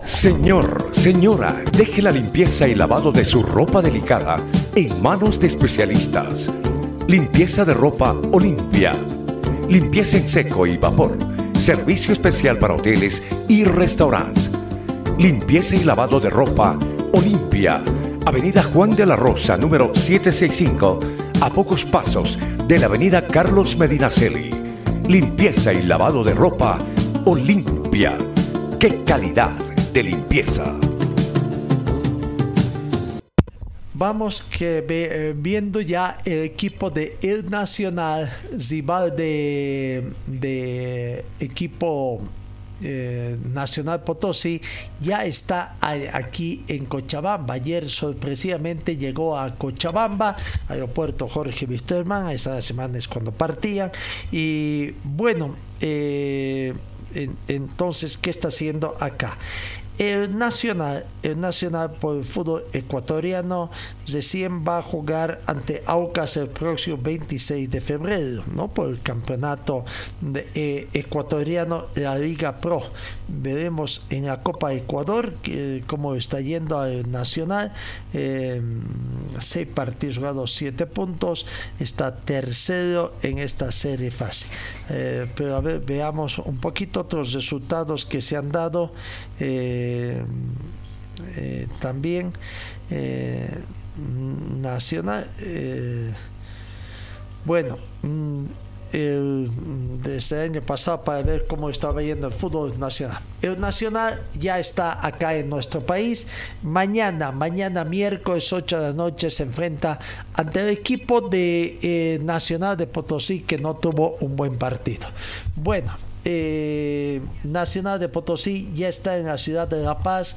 Señor, señora, deje la limpieza y lavado de su ropa delicada en manos de especialistas. Limpieza de ropa Olimpia. Limpieza en seco y vapor. Servicio especial para hoteles y restaurantes. Limpieza y lavado de ropa Olimpia. Avenida Juan de la Rosa, número 765, a pocos pasos de la Avenida Carlos Medinaceli. Limpieza y lavado de ropa Olimpia. ¡Qué calidad de limpieza! Vamos que eh, viendo ya el equipo de El Nacional, rival de, de equipo eh, Nacional Potosí ya está aquí en Cochabamba. Ayer sorpresivamente llegó a Cochabamba, aeropuerto Jorge Wisterman, esta semana es cuando partían. Y bueno, eh, entonces, ¿qué está haciendo acá? El Nacional, el Nacional por el fútbol ecuatoriano recién va a jugar ante Aucas el próximo 26 de febrero, ¿no? Por el campeonato eh, ecuatoriano de la Liga Pro. Veremos en la Copa Ecuador cómo está yendo al Nacional. Eh, seis partidos jugados, siete puntos. Está tercero en esta serie fase. Eh, pero a ver, veamos un poquito otros resultados que se han dado. También nacional. Eh, bueno, mm, el, desde el año pasado para ver cómo estaba yendo el fútbol nacional. El nacional ya está acá en nuestro país. Mañana, mañana miércoles 8 de la noche se enfrenta ante el equipo de eh, Nacional de Potosí que no tuvo un buen partido. Bueno, eh, Nacional de Potosí ya está en la ciudad de La Paz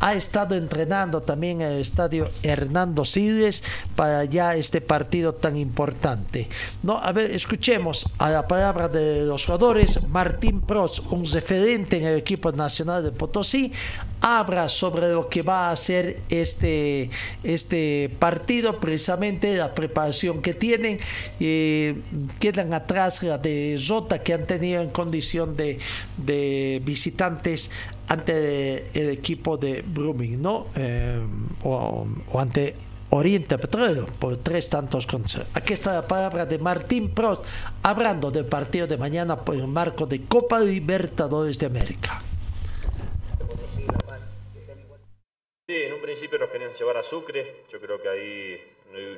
ha estado entrenando también en el estadio Hernando Siles para ya este partido tan importante. No, a ver, escuchemos a la palabra de los jugadores. Martín Prost, un referente en el equipo nacional de Potosí, habla sobre lo que va a ser este, este partido, precisamente la preparación que tienen. Eh, quedan atrás la de que han tenido en condición de, de visitantes ante el equipo de Brumming, ¿no? Eh, o, ante Oriente Petróleo por tres tantos contra. Aquí está la palabra de Martín Prost hablando del partido de mañana por el marco de Copa Libertadores de América. Sí, en un principio nos querían llevar a Sucre, yo creo que ahí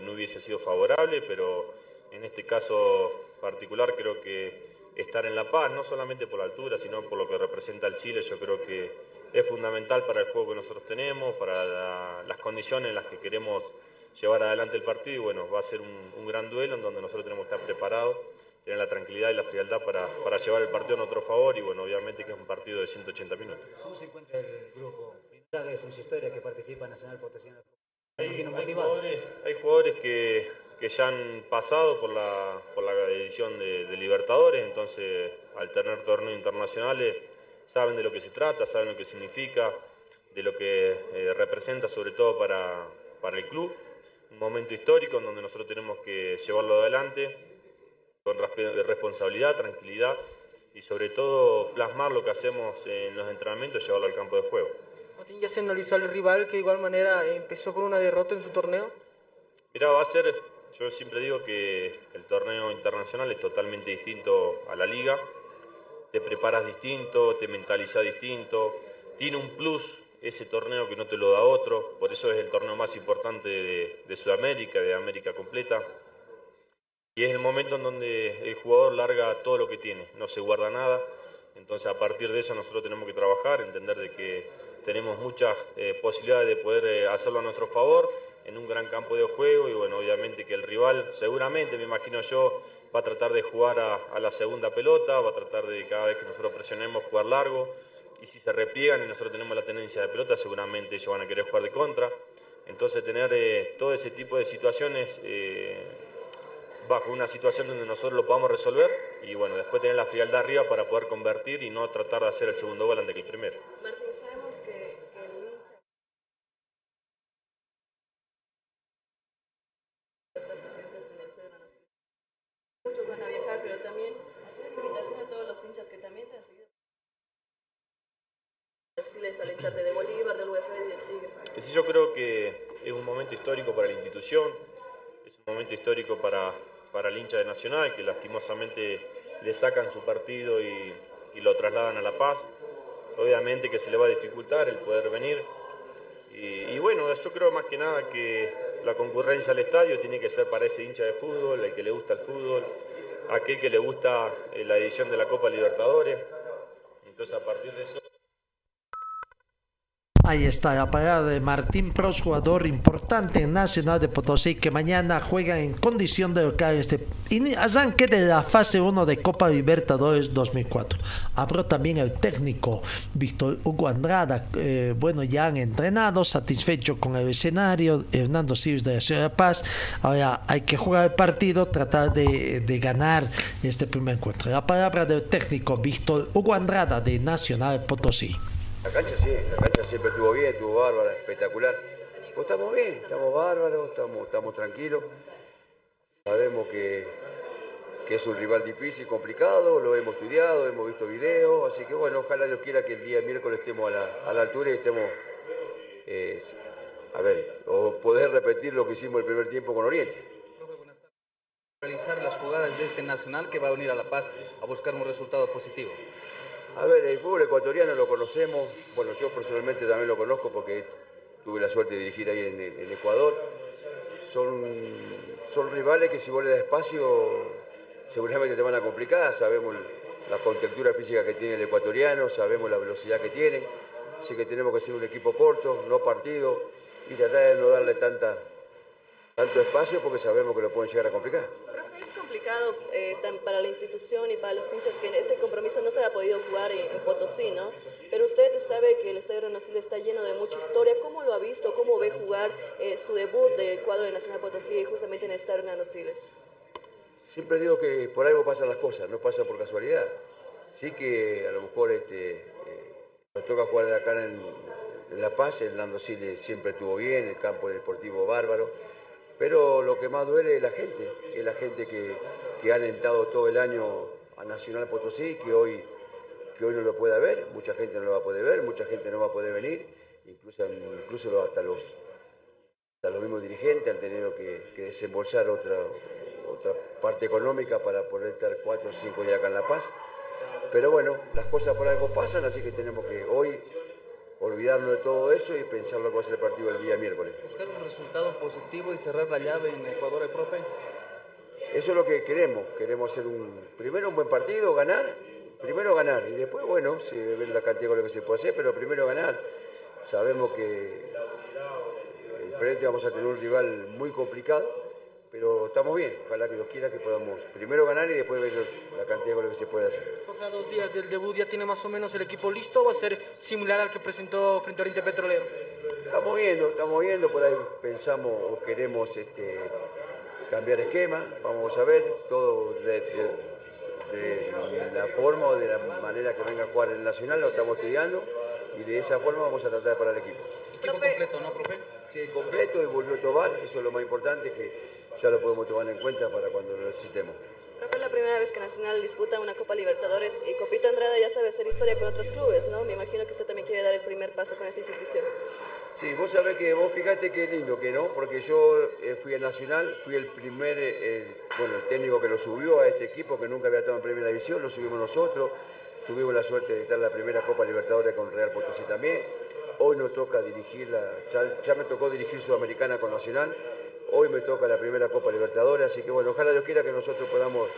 no hubiese sido favorable, pero en este caso particular creo que estar en La Paz, no solamente por la altura, sino por lo que representa el Chile, yo creo que es fundamental para el juego que nosotros tenemos, para las condiciones en las que queremos llevar adelante el partido y bueno, va a ser un, gran duelo en donde nosotros tenemos que estar preparados, tener la tranquilidad y la frialdad para, para llevar el partido a nuestro favor y bueno, obviamente que es un partido de 180 minutos. ¿Cómo se encuentra el grupo? Primera vez en su historia que participa en Nacional Potosí. Hay, hay, jugadores, hay jugadores que que ya han pasado por la, por la edición de, Libertadores, entonces al tener torneos internacionales saben de lo que se trata, saben lo que significa, de lo que eh, representa sobre todo para, para el club, un momento histórico en donde nosotros tenemos que llevarlo adelante con responsabilidad, tranquilidad y sobre todo plasmar lo que hacemos en los entrenamientos y llevarlo al campo de juego. Martín, ¿ya se analizó al rival que de igual manera empezó con una derrota en su torneo? Mira, va a ser yo siempre digo que el torneo internacional es totalmente distinto a la liga. Te preparas distinto, te mentalizas distinto. Tiene un plus ese torneo que no te lo da otro. Por eso es el torneo más importante de, Sudamérica, de América completa. Y es el momento en donde el jugador larga todo lo que tiene, no se guarda nada. Entonces a partir de eso nosotros tenemos que trabajar, entender de que tenemos muchas eh, posibilidades de poder eh, hacerlo a nuestro favor en un gran campo de juego y bueno, obviamente que el rival seguramente, me imagino yo, va a tratar de jugar a, la segunda pelota, va a tratar de cada vez que nosotros presionemos jugar largo y si se repliegan y nosotros tenemos la tenencia de pelota, seguramente ellos van a querer jugar de contra. Entonces tener eh, todo ese tipo de situaciones eh, bajo una situación donde nosotros lo podamos resolver y bueno, después tener la frialdad arriba para poder convertir y no tratar de hacer el segundo gol antes que el primero. Es un momento histórico para, para el hincha de Nacional, que lastimosamente le sacan su partido y, lo trasladan a La Paz. Obviamente que se le va a dificultar el poder venir. Y, bueno, yo creo más que nada que la concurrencia al estadio tiene que ser para ese hincha de fútbol, el que le gusta el fútbol, aquel que le gusta eh, la edición de la Copa Libertadores. Entonces a partir de eso... Ahí está la parada de Martín Pros, jugador importante en Nacional de Potosí, que mañana juega en condición de local este arranque de la fase 1 de Copa Libertadores 2004. Habló también el técnico Víctor Hugo Andrada, eh, bueno, ya han entrenado, satisfecho con el escenario, Hernando Siles de la Ciudad de Paz. Ahora hay que jugar el partido, tratar de, de ganar este primer encuentro. La palabra del técnico Víctor Hugo Andrada de Nacional de Potosí. La cancha sí, la cancha siempre estuvo bien, estuvo bárbara, espectacular. Pues estamos bien, estamos bárbaros, estamos, estamos tranquilos. Sabemos que, que es un rival difícil, complicado, lo hemos estudiado, hemos visto videos, así que bueno, ojalá Dios quiera que el día miércoles estemos a la, a la altura y estemos, eh, a ver, o poder repetir lo que hicimos el primer tiempo con Oriente. realizar las jugadas de este nacional que va a venir a La Paz a buscar un resultado positivo. A ver, el fútbol ecuatoriano lo conocemos, bueno, yo personalmente también lo conozco porque tuve la suerte de dirigir ahí en, Ecuador. Son, son rivales que si vos le das espacio seguramente te van a complicar, sabemos la contextura física que tiene el ecuatoriano, sabemos la velocidad que tienen, así que tenemos que ser un equipo corto, no partido, y tratar de no darle tanta, tanto espacio porque sabemos que lo pueden llegar a complicar. Complicado eh, para la institución y para los hinchas que este compromiso no se ha podido jugar en, en Potosí, ¿no? Pero usted sabe que el Estadio Renacido está lleno de mucha historia. ¿Cómo lo ha visto? ¿Cómo ve jugar eh, su debut del cuadro de Nacional Potosí justamente en el Estadio Renaciles? Siempre digo que por algo pasan las cosas, no pasa por casualidad. Sí que a lo mejor este, eh, nos toca jugar acá en, en La Paz, el Nando Siles siempre estuvo bien, el campo deportivo bárbaro, pero lo que más duele es la gente, es la gente que, que ha alentado todo el año a Nacional Potosí, que hoy, que hoy no lo puede ver, mucha gente no lo va a poder ver, mucha gente no va a poder venir, incluso, incluso hasta los hasta los mismos dirigentes han tenido que, que desembolsar otra, otra parte económica para poder estar cuatro o cinco días acá en La Paz. Pero bueno, las cosas por algo pasan, así que tenemos que hoy olvidarnos de todo eso y pensar lo que va a ser el partido el día miércoles. Buscar un resultado positivo y cerrar la llave en Ecuador, ¿eh, profe? Eso es lo que queremos. Queremos hacer un primero un buen partido, ganar, primero ganar y después, bueno, se ve la cantidad de goles que se puede hacer, pero primero ganar. Sabemos que enfrente vamos a tener un rival muy complicado, pero estamos bien. Ojalá que Dios quiera que podamos primero ganar y después ver la cantidad de goles que se puede hacer. A dos días del debut ya tiene más o menos el equipo listo o va a ser similar al que presentó frente a Oriente Petrolero. Estamos viendo, estamos viendo, por ahí pensamos o queremos este, cambiar esquema, vamos a ver todo de, de- de la forma o de la manera que venga a jugar el Nacional, lo estamos estudiando y de esa forma vamos a tratar de parar el equipo. Equipo completo, ¿no, profe? Sí, completo y volvió Tobar, eso es lo más importante que ya lo podemos tomar en cuenta para cuando lo necesitemos. Que es la primera vez que Nacional disputa una Copa Libertadores y Copito Andrada ya sabe hacer historia con otros clubes, ¿no? Me imagino que usted también quiere dar el primer paso con esta institución. Sí, vos sabés que vos fíjate qué lindo que no, porque yo eh, fui a Nacional, fui el primer, eh, bueno, el técnico que lo subió a este equipo que nunca había estado en Primera División, lo subimos nosotros, tuvimos la suerte de estar en la primera Copa Libertadores con Real Potosí también, hoy nos toca dirigir la, ya, ya me tocó dirigir Sudamericana con Nacional, hoy me toca la primera Copa Libertadores, así que bueno, ojalá Dios quiera que nosotros podamos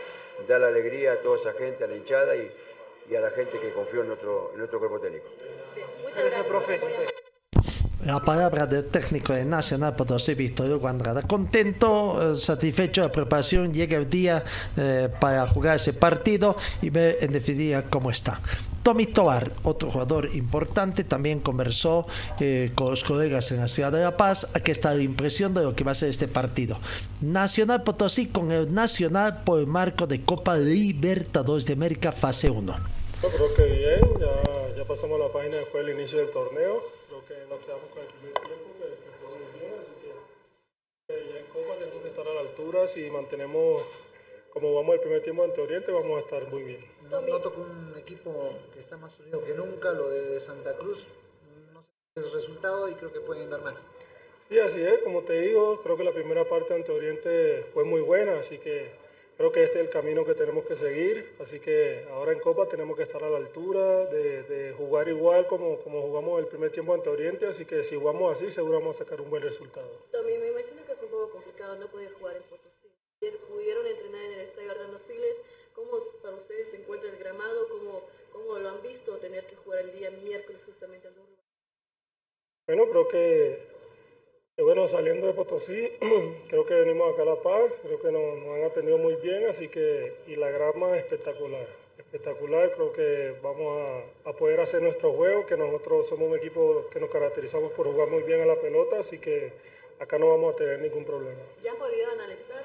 dar la alegría a toda esa gente, a la hinchada y, y a la gente que confió en nuestro, en nuestro cuerpo técnico. Muchas gracias, profe. La palabra del técnico de Nacional Potosí, Víctor Hugo Andrada. Contento, eh, satisfecho de la preparación, llega el día eh, para jugar ese partido y ver en definitiva cómo está. Tommy Tobar, otro jugador importante, también conversó eh, con los colegas en la ciudad de La Paz. Aquí está la impresión de lo que va a ser este partido. Nacional Potosí con el Nacional por el marco de Copa Libertadores de América, fase 1. Yo creo que bien, ya, ya pasamos la página después del inicio del torneo. Creo que nos quedamos con el primer tiempo, que, que fue muy bien, así que eh, ya en Copa tenemos que estar a la altura. Si mantenemos como vamos el primer tiempo ante Oriente, vamos a estar muy bien. No- Noto un equipo que está más unido que nunca, lo de Santa Cruz. No sé el resultado y creo que pueden dar más. Sí, así es, como te digo, creo que la primera parte ante Oriente fue muy buena, así que creo que este es el camino que tenemos que seguir, así que ahora en Copa tenemos que estar a la altura de, de jugar igual como, como jugamos el primer tiempo ante Oriente, así que si jugamos así seguro vamos a sacar un buen resultado. Tommy, me imagino que es un poco complicado no poder jugar en Potosí. Ayer Pudieron entrenar en el estadio Hernando Siles. ¿Cómo es- para ustedes se encuentra el gramado? ¿Cómo, ¿Cómo lo han visto tener que jugar el día miércoles justamente rival? Bueno, creo que, que bueno, saliendo de Potosí, <clears throat> creo que venimos acá a La Paz, creo que nos, nos han atendido muy bien, así que, y la grama espectacular, espectacular, creo que vamos a, a poder hacer nuestro juego, que nosotros somos un equipo que nos caracterizamos por jugar muy bien a la pelota, así que acá no vamos a tener ningún problema. ¿Ya han podido analizar al?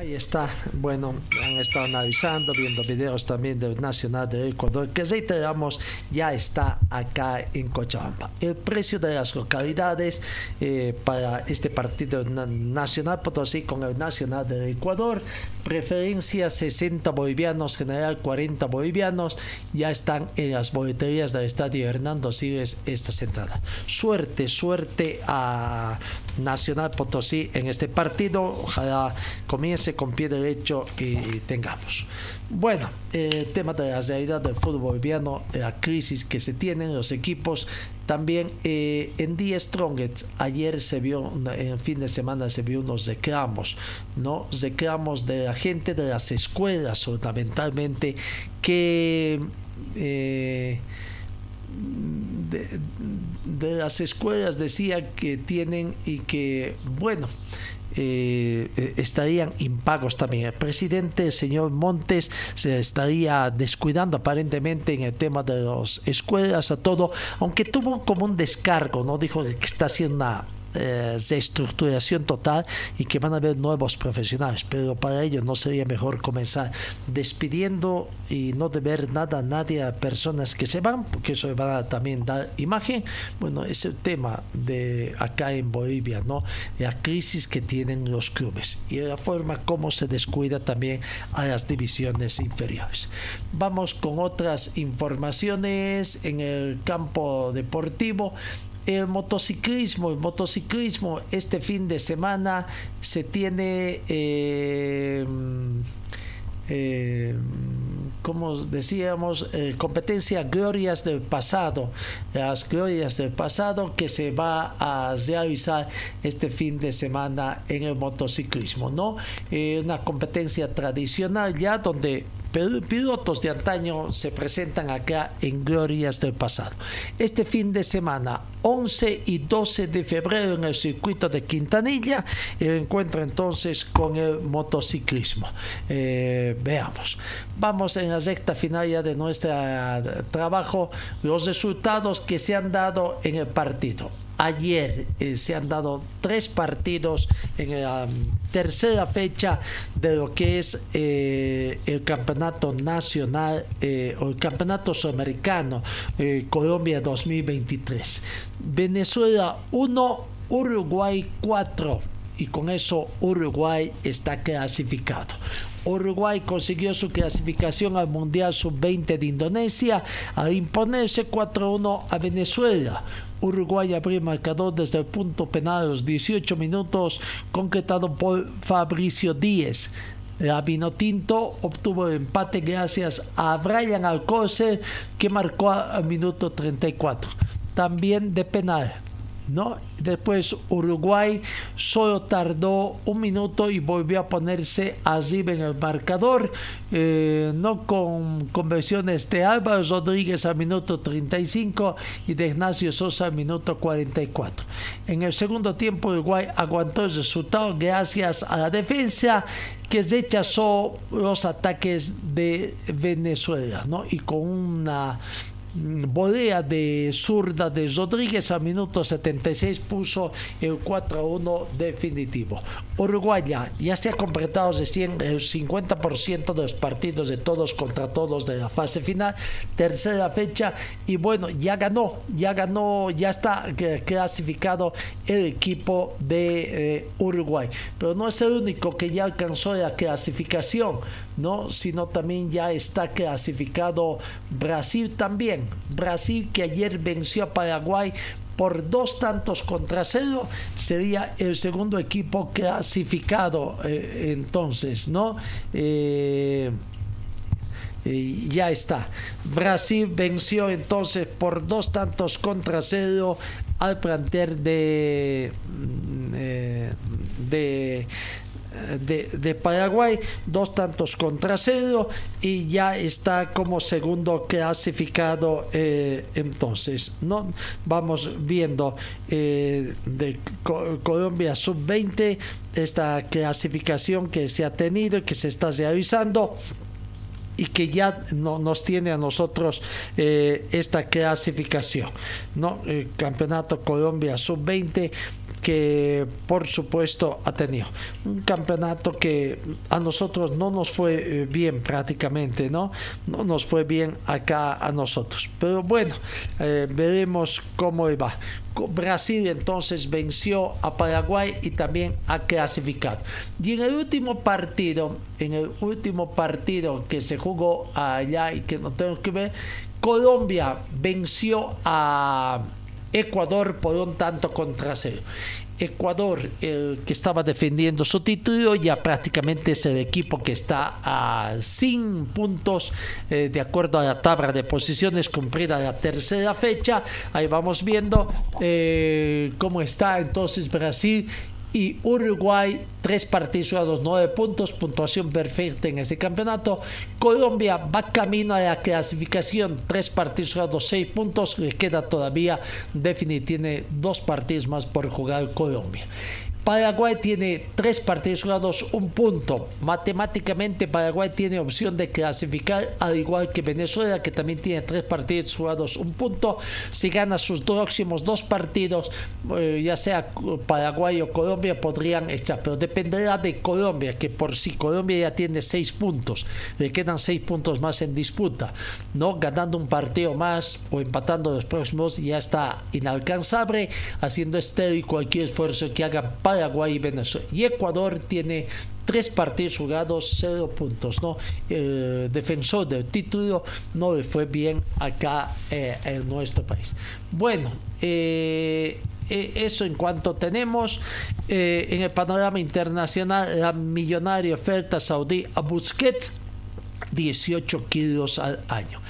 Ahí está, bueno, han estado analizando, viendo videos también del Nacional de Ecuador, que reiteramos, ya está acá en Cochabamba. El precio de las localidades eh, para este partido na- Nacional Potosí con el Nacional de Ecuador, preferencia 60 bolivianos, general 40 bolivianos, ya están en las boleterías del Estadio Hernando Siles esta entradas. Suerte, suerte a Nacional Potosí en este partido, ojalá comience con pie derecho y tengamos. Bueno, el tema de la realidad del fútbol boliviano, la crisis que se tienen los equipos, también eh, en The Strongest ayer se vio, en fin de semana se vio unos reclamos, ¿no? Reclamos de la gente de las escuelas fundamentalmente que eh, de, de las escuelas decía que tienen y que, bueno, eh, estarían impagos también. El presidente, el señor Montes, se estaría descuidando aparentemente en el tema de las escuelas, a todo, aunque tuvo como un descargo, ¿no? Dijo que está haciendo una eh, reestructuración total y que van a haber nuevos profesionales, pero para ello no sería mejor comenzar despidiendo y no deber nada a nadie a personas que se van, porque eso va a también dar imagen. Bueno, es el tema de acá en Bolivia, ¿no? La crisis que tienen los clubes y la forma como se descuida también a las divisiones inferiores. Vamos con otras informaciones en el campo deportivo el motociclismo, el motociclismo este fin de semana se tiene eh, eh, como decíamos, eh, competencia glorias del pasado, las glorias del pasado que se va a realizar este fin de semana en el motociclismo, ¿no? Una competencia tradicional ya donde pilotos de antaño se presentan acá en glorias del pasado. Este fin de semana, 11 y 12 de febrero en el circuito de Quintanilla, el encuentro entonces con el motociclismo. Eh, veamos. Vamos en la recta final ya de nuestro trabajo, los resultados que se han dado en el partido. Ayer eh, se han dado tres partidos en la tercera fecha de lo que es eh, el campeonato nacional eh, o el campeonato sudamericano Colombia 2023. Venezuela 1, Uruguay 4 y con eso Uruguay está clasificado. Uruguay consiguió su clasificación al Mundial Sub-20 de Indonesia al imponerse 4-1 a Venezuela. Uruguay abrió marcador desde el punto penal a los 18 minutos, concretado por Fabricio Díez. La Vinotinto obtuvo el empate gracias a Brian Alcócer, que marcó al minuto 34. También de penal. ¿No? Después Uruguay solo tardó un minuto y volvió a ponerse arriba en el marcador, eh, no con conversiones de Álvaro Rodríguez al minuto 35 y de Ignacio Sosa al minuto 44. En el segundo tiempo Uruguay aguantó el resultado gracias a la defensa que rechazó los ataques de Venezuela, ¿no? Y con una volea de zurda de Rodríguez al minuto 76 puso el 4-1 definitivo. Uruguay ya, se ha completado recién el 50% de los partidos de todos contra todos de la fase final, tercera fecha y bueno, ya ganó, ya ganó, ya está clasificado el equipo de eh, Uruguay, pero no es el único que ya alcanzó la clasificación, ¿no? sino también ya está clasificado Brasil también. Brasil que ayer venció a Paraguay por dos tantos contra cero sería el segundo equipo clasificado eh, entonces, ¿no? Eh, eh, ya está. Brasil venció entonces por dos tantos contra cero al planter de, mm, eh, de de, Paraguay, dos tantos contra cero y ya está como segundo clasificado eh, entonces, ¿no? Vamos viendo eh, de Colombia sub-20 esta clasificación que se ha tenido y que se está realizando y que ya no, nos tiene a nosotros eh, esta clasificación. ¿no? El Campeonato Colombia Sub-20 que por supuesto ha tenido un campeonato que a nosotros no nos fue eh, bien prácticamente, ¿no? No nos fue bien acá a nosotros. Pero bueno, eh, veremos cómo va. Brasil entonces venció a Paraguay y también ha clasificado. Y en el último partido, en el último partido que se jugó allá y que no tengo que ver, Colombia venció a Ecuador por un tanto contra cero. Ecuador, que estaba defendiendo su título, ya prácticamente es el equipo que está a 100 puntos eh, de acuerdo a la tabla de posiciones cumplida la tercera fecha. Ahí vamos viendo eh, cómo está entonces Brasil y Uruguay, tres partidos jugados, nueve puntos, puntuación perfecta en este campeonato. Colombia va camino a la clasificación, tres partidos jugados, seis puntos, le queda todavía definir, tiene dos partidos más por jugar Colombia. Paraguay tiene tres partidos jugados, un punto. Matemáticamente Paraguay tiene opción de clasificar, al igual que Venezuela, que también tiene tres partidos jugados, un punto. Si gana sus próximos dos partidos, eh, ya sea Paraguay o Colombia, podrían echar. Pero dependerá de Colombia, que por sí Colombia ya tiene seis puntos. Le quedan seis puntos más en disputa. ¿no? Ganando un partido más o empatando los próximos ya está inalcanzable, haciendo y cualquier esfuerzo que hagan Paraguay y Venezuela. Y Ecuador tiene tres partidos jugados, cero puntos. ¿no? defensor del título no le fue bien acá eh, en nuestro país. Bueno, eh, eh, eso en cuanto tenemos en el panorama internacional, la millonaria oferta saudí a Busquets, 18 kilos al año.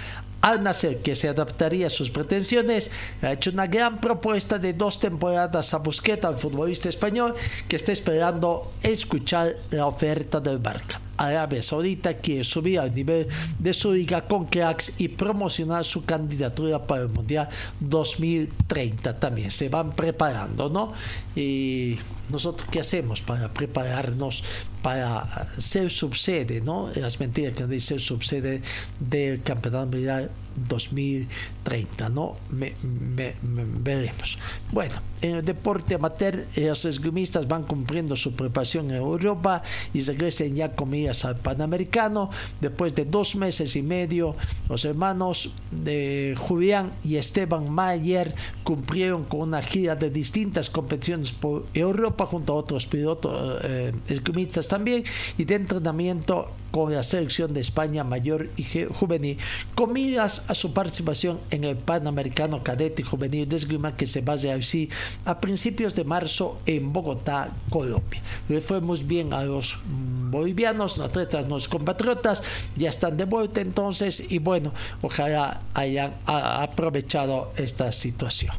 Al nacer que se adaptaría a sus pretensiones, ha hecho una gran propuesta de dos temporadas a Busquets, al futbolista español, que está esperando escuchar la oferta del Barca. Arabia Saudita quiere subir al nivel de su liga con cracks y promocionar su candidatura para el Mundial 2030. También se van preparando, ¿no? Y nosotros qué hacemos para prepararnos para ser subsede, ¿no? Las mentiras que dicen subsede del Campeonato Mundial 2030, ¿no? Veremos. Bueno, en el deporte amateur, los esgrimistas van cumpliendo su preparación en Europa y regresan ya comidas al Panamericano. Después de dos meses y medio, los hermanos de Julián y Esteban Mayer cumplieron con una gira de distintas competiciones por Europa junto a otros pilotos eh, esgrimistas también y de entrenamiento con la selección de España mayor y juvenil, comidas a su participación en el Panamericano Cadete y Juvenil de Esgrima que se va a así a principios de marzo en Bogotá, Colombia. Le fue muy bien a los bolivianos, atletas, los compatriotas, ya están de vuelta entonces y bueno, ojalá hayan aprovechado esta situación.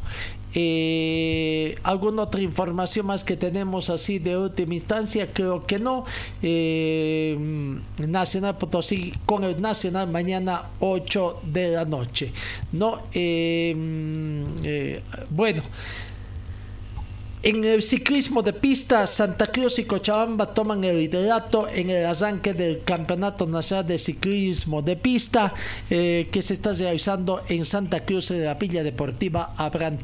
Eh, ¿Alguna otra información más que tenemos así de última instancia? Creo que no. Eh, Nacional Potosí con el Nacional mañana 8 de la noche. No, eh, bueno. En el ciclismo de pista, Santa Cruz y Cochabamba toman el liderato en el arranque del Campeonato Nacional de Ciclismo de Pista eh, que se está realizando en Santa Cruz de la Villa Deportiva Abraham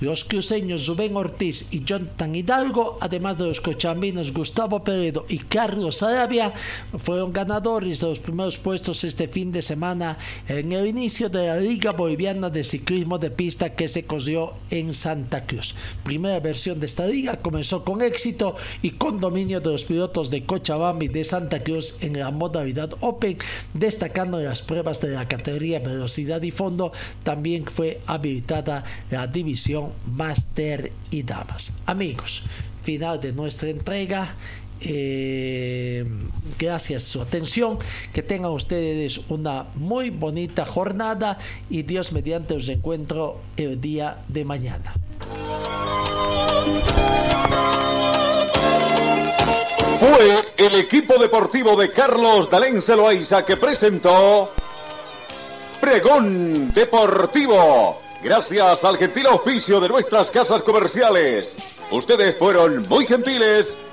Los cruceños Rubén Ortiz y Jonathan Hidalgo, además de los cochabambinos Gustavo Peredo y Carlos Arabia, fueron ganadores de los primeros puestos este fin de semana en el inicio de la Liga Boliviana de Ciclismo de Pista que se corrió en Santa Cruz. Primera vez de esta liga comenzó con éxito y con dominio de los pilotos de Cochabamba y de Santa Cruz en la modalidad Open, destacando las pruebas de la categoría velocidad y fondo, también fue habilitada la división Master y Damas. Amigos, final de nuestra entrega. Eh, gracias su atención. Que tengan ustedes una muy bonita jornada y Dios mediante os encuentro el día de mañana. Fue el equipo deportivo de Carlos Dalén Celoaiza que presentó Pregón Deportivo. Gracias al gentil auspicio de nuestras casas comerciales. Ustedes fueron muy gentiles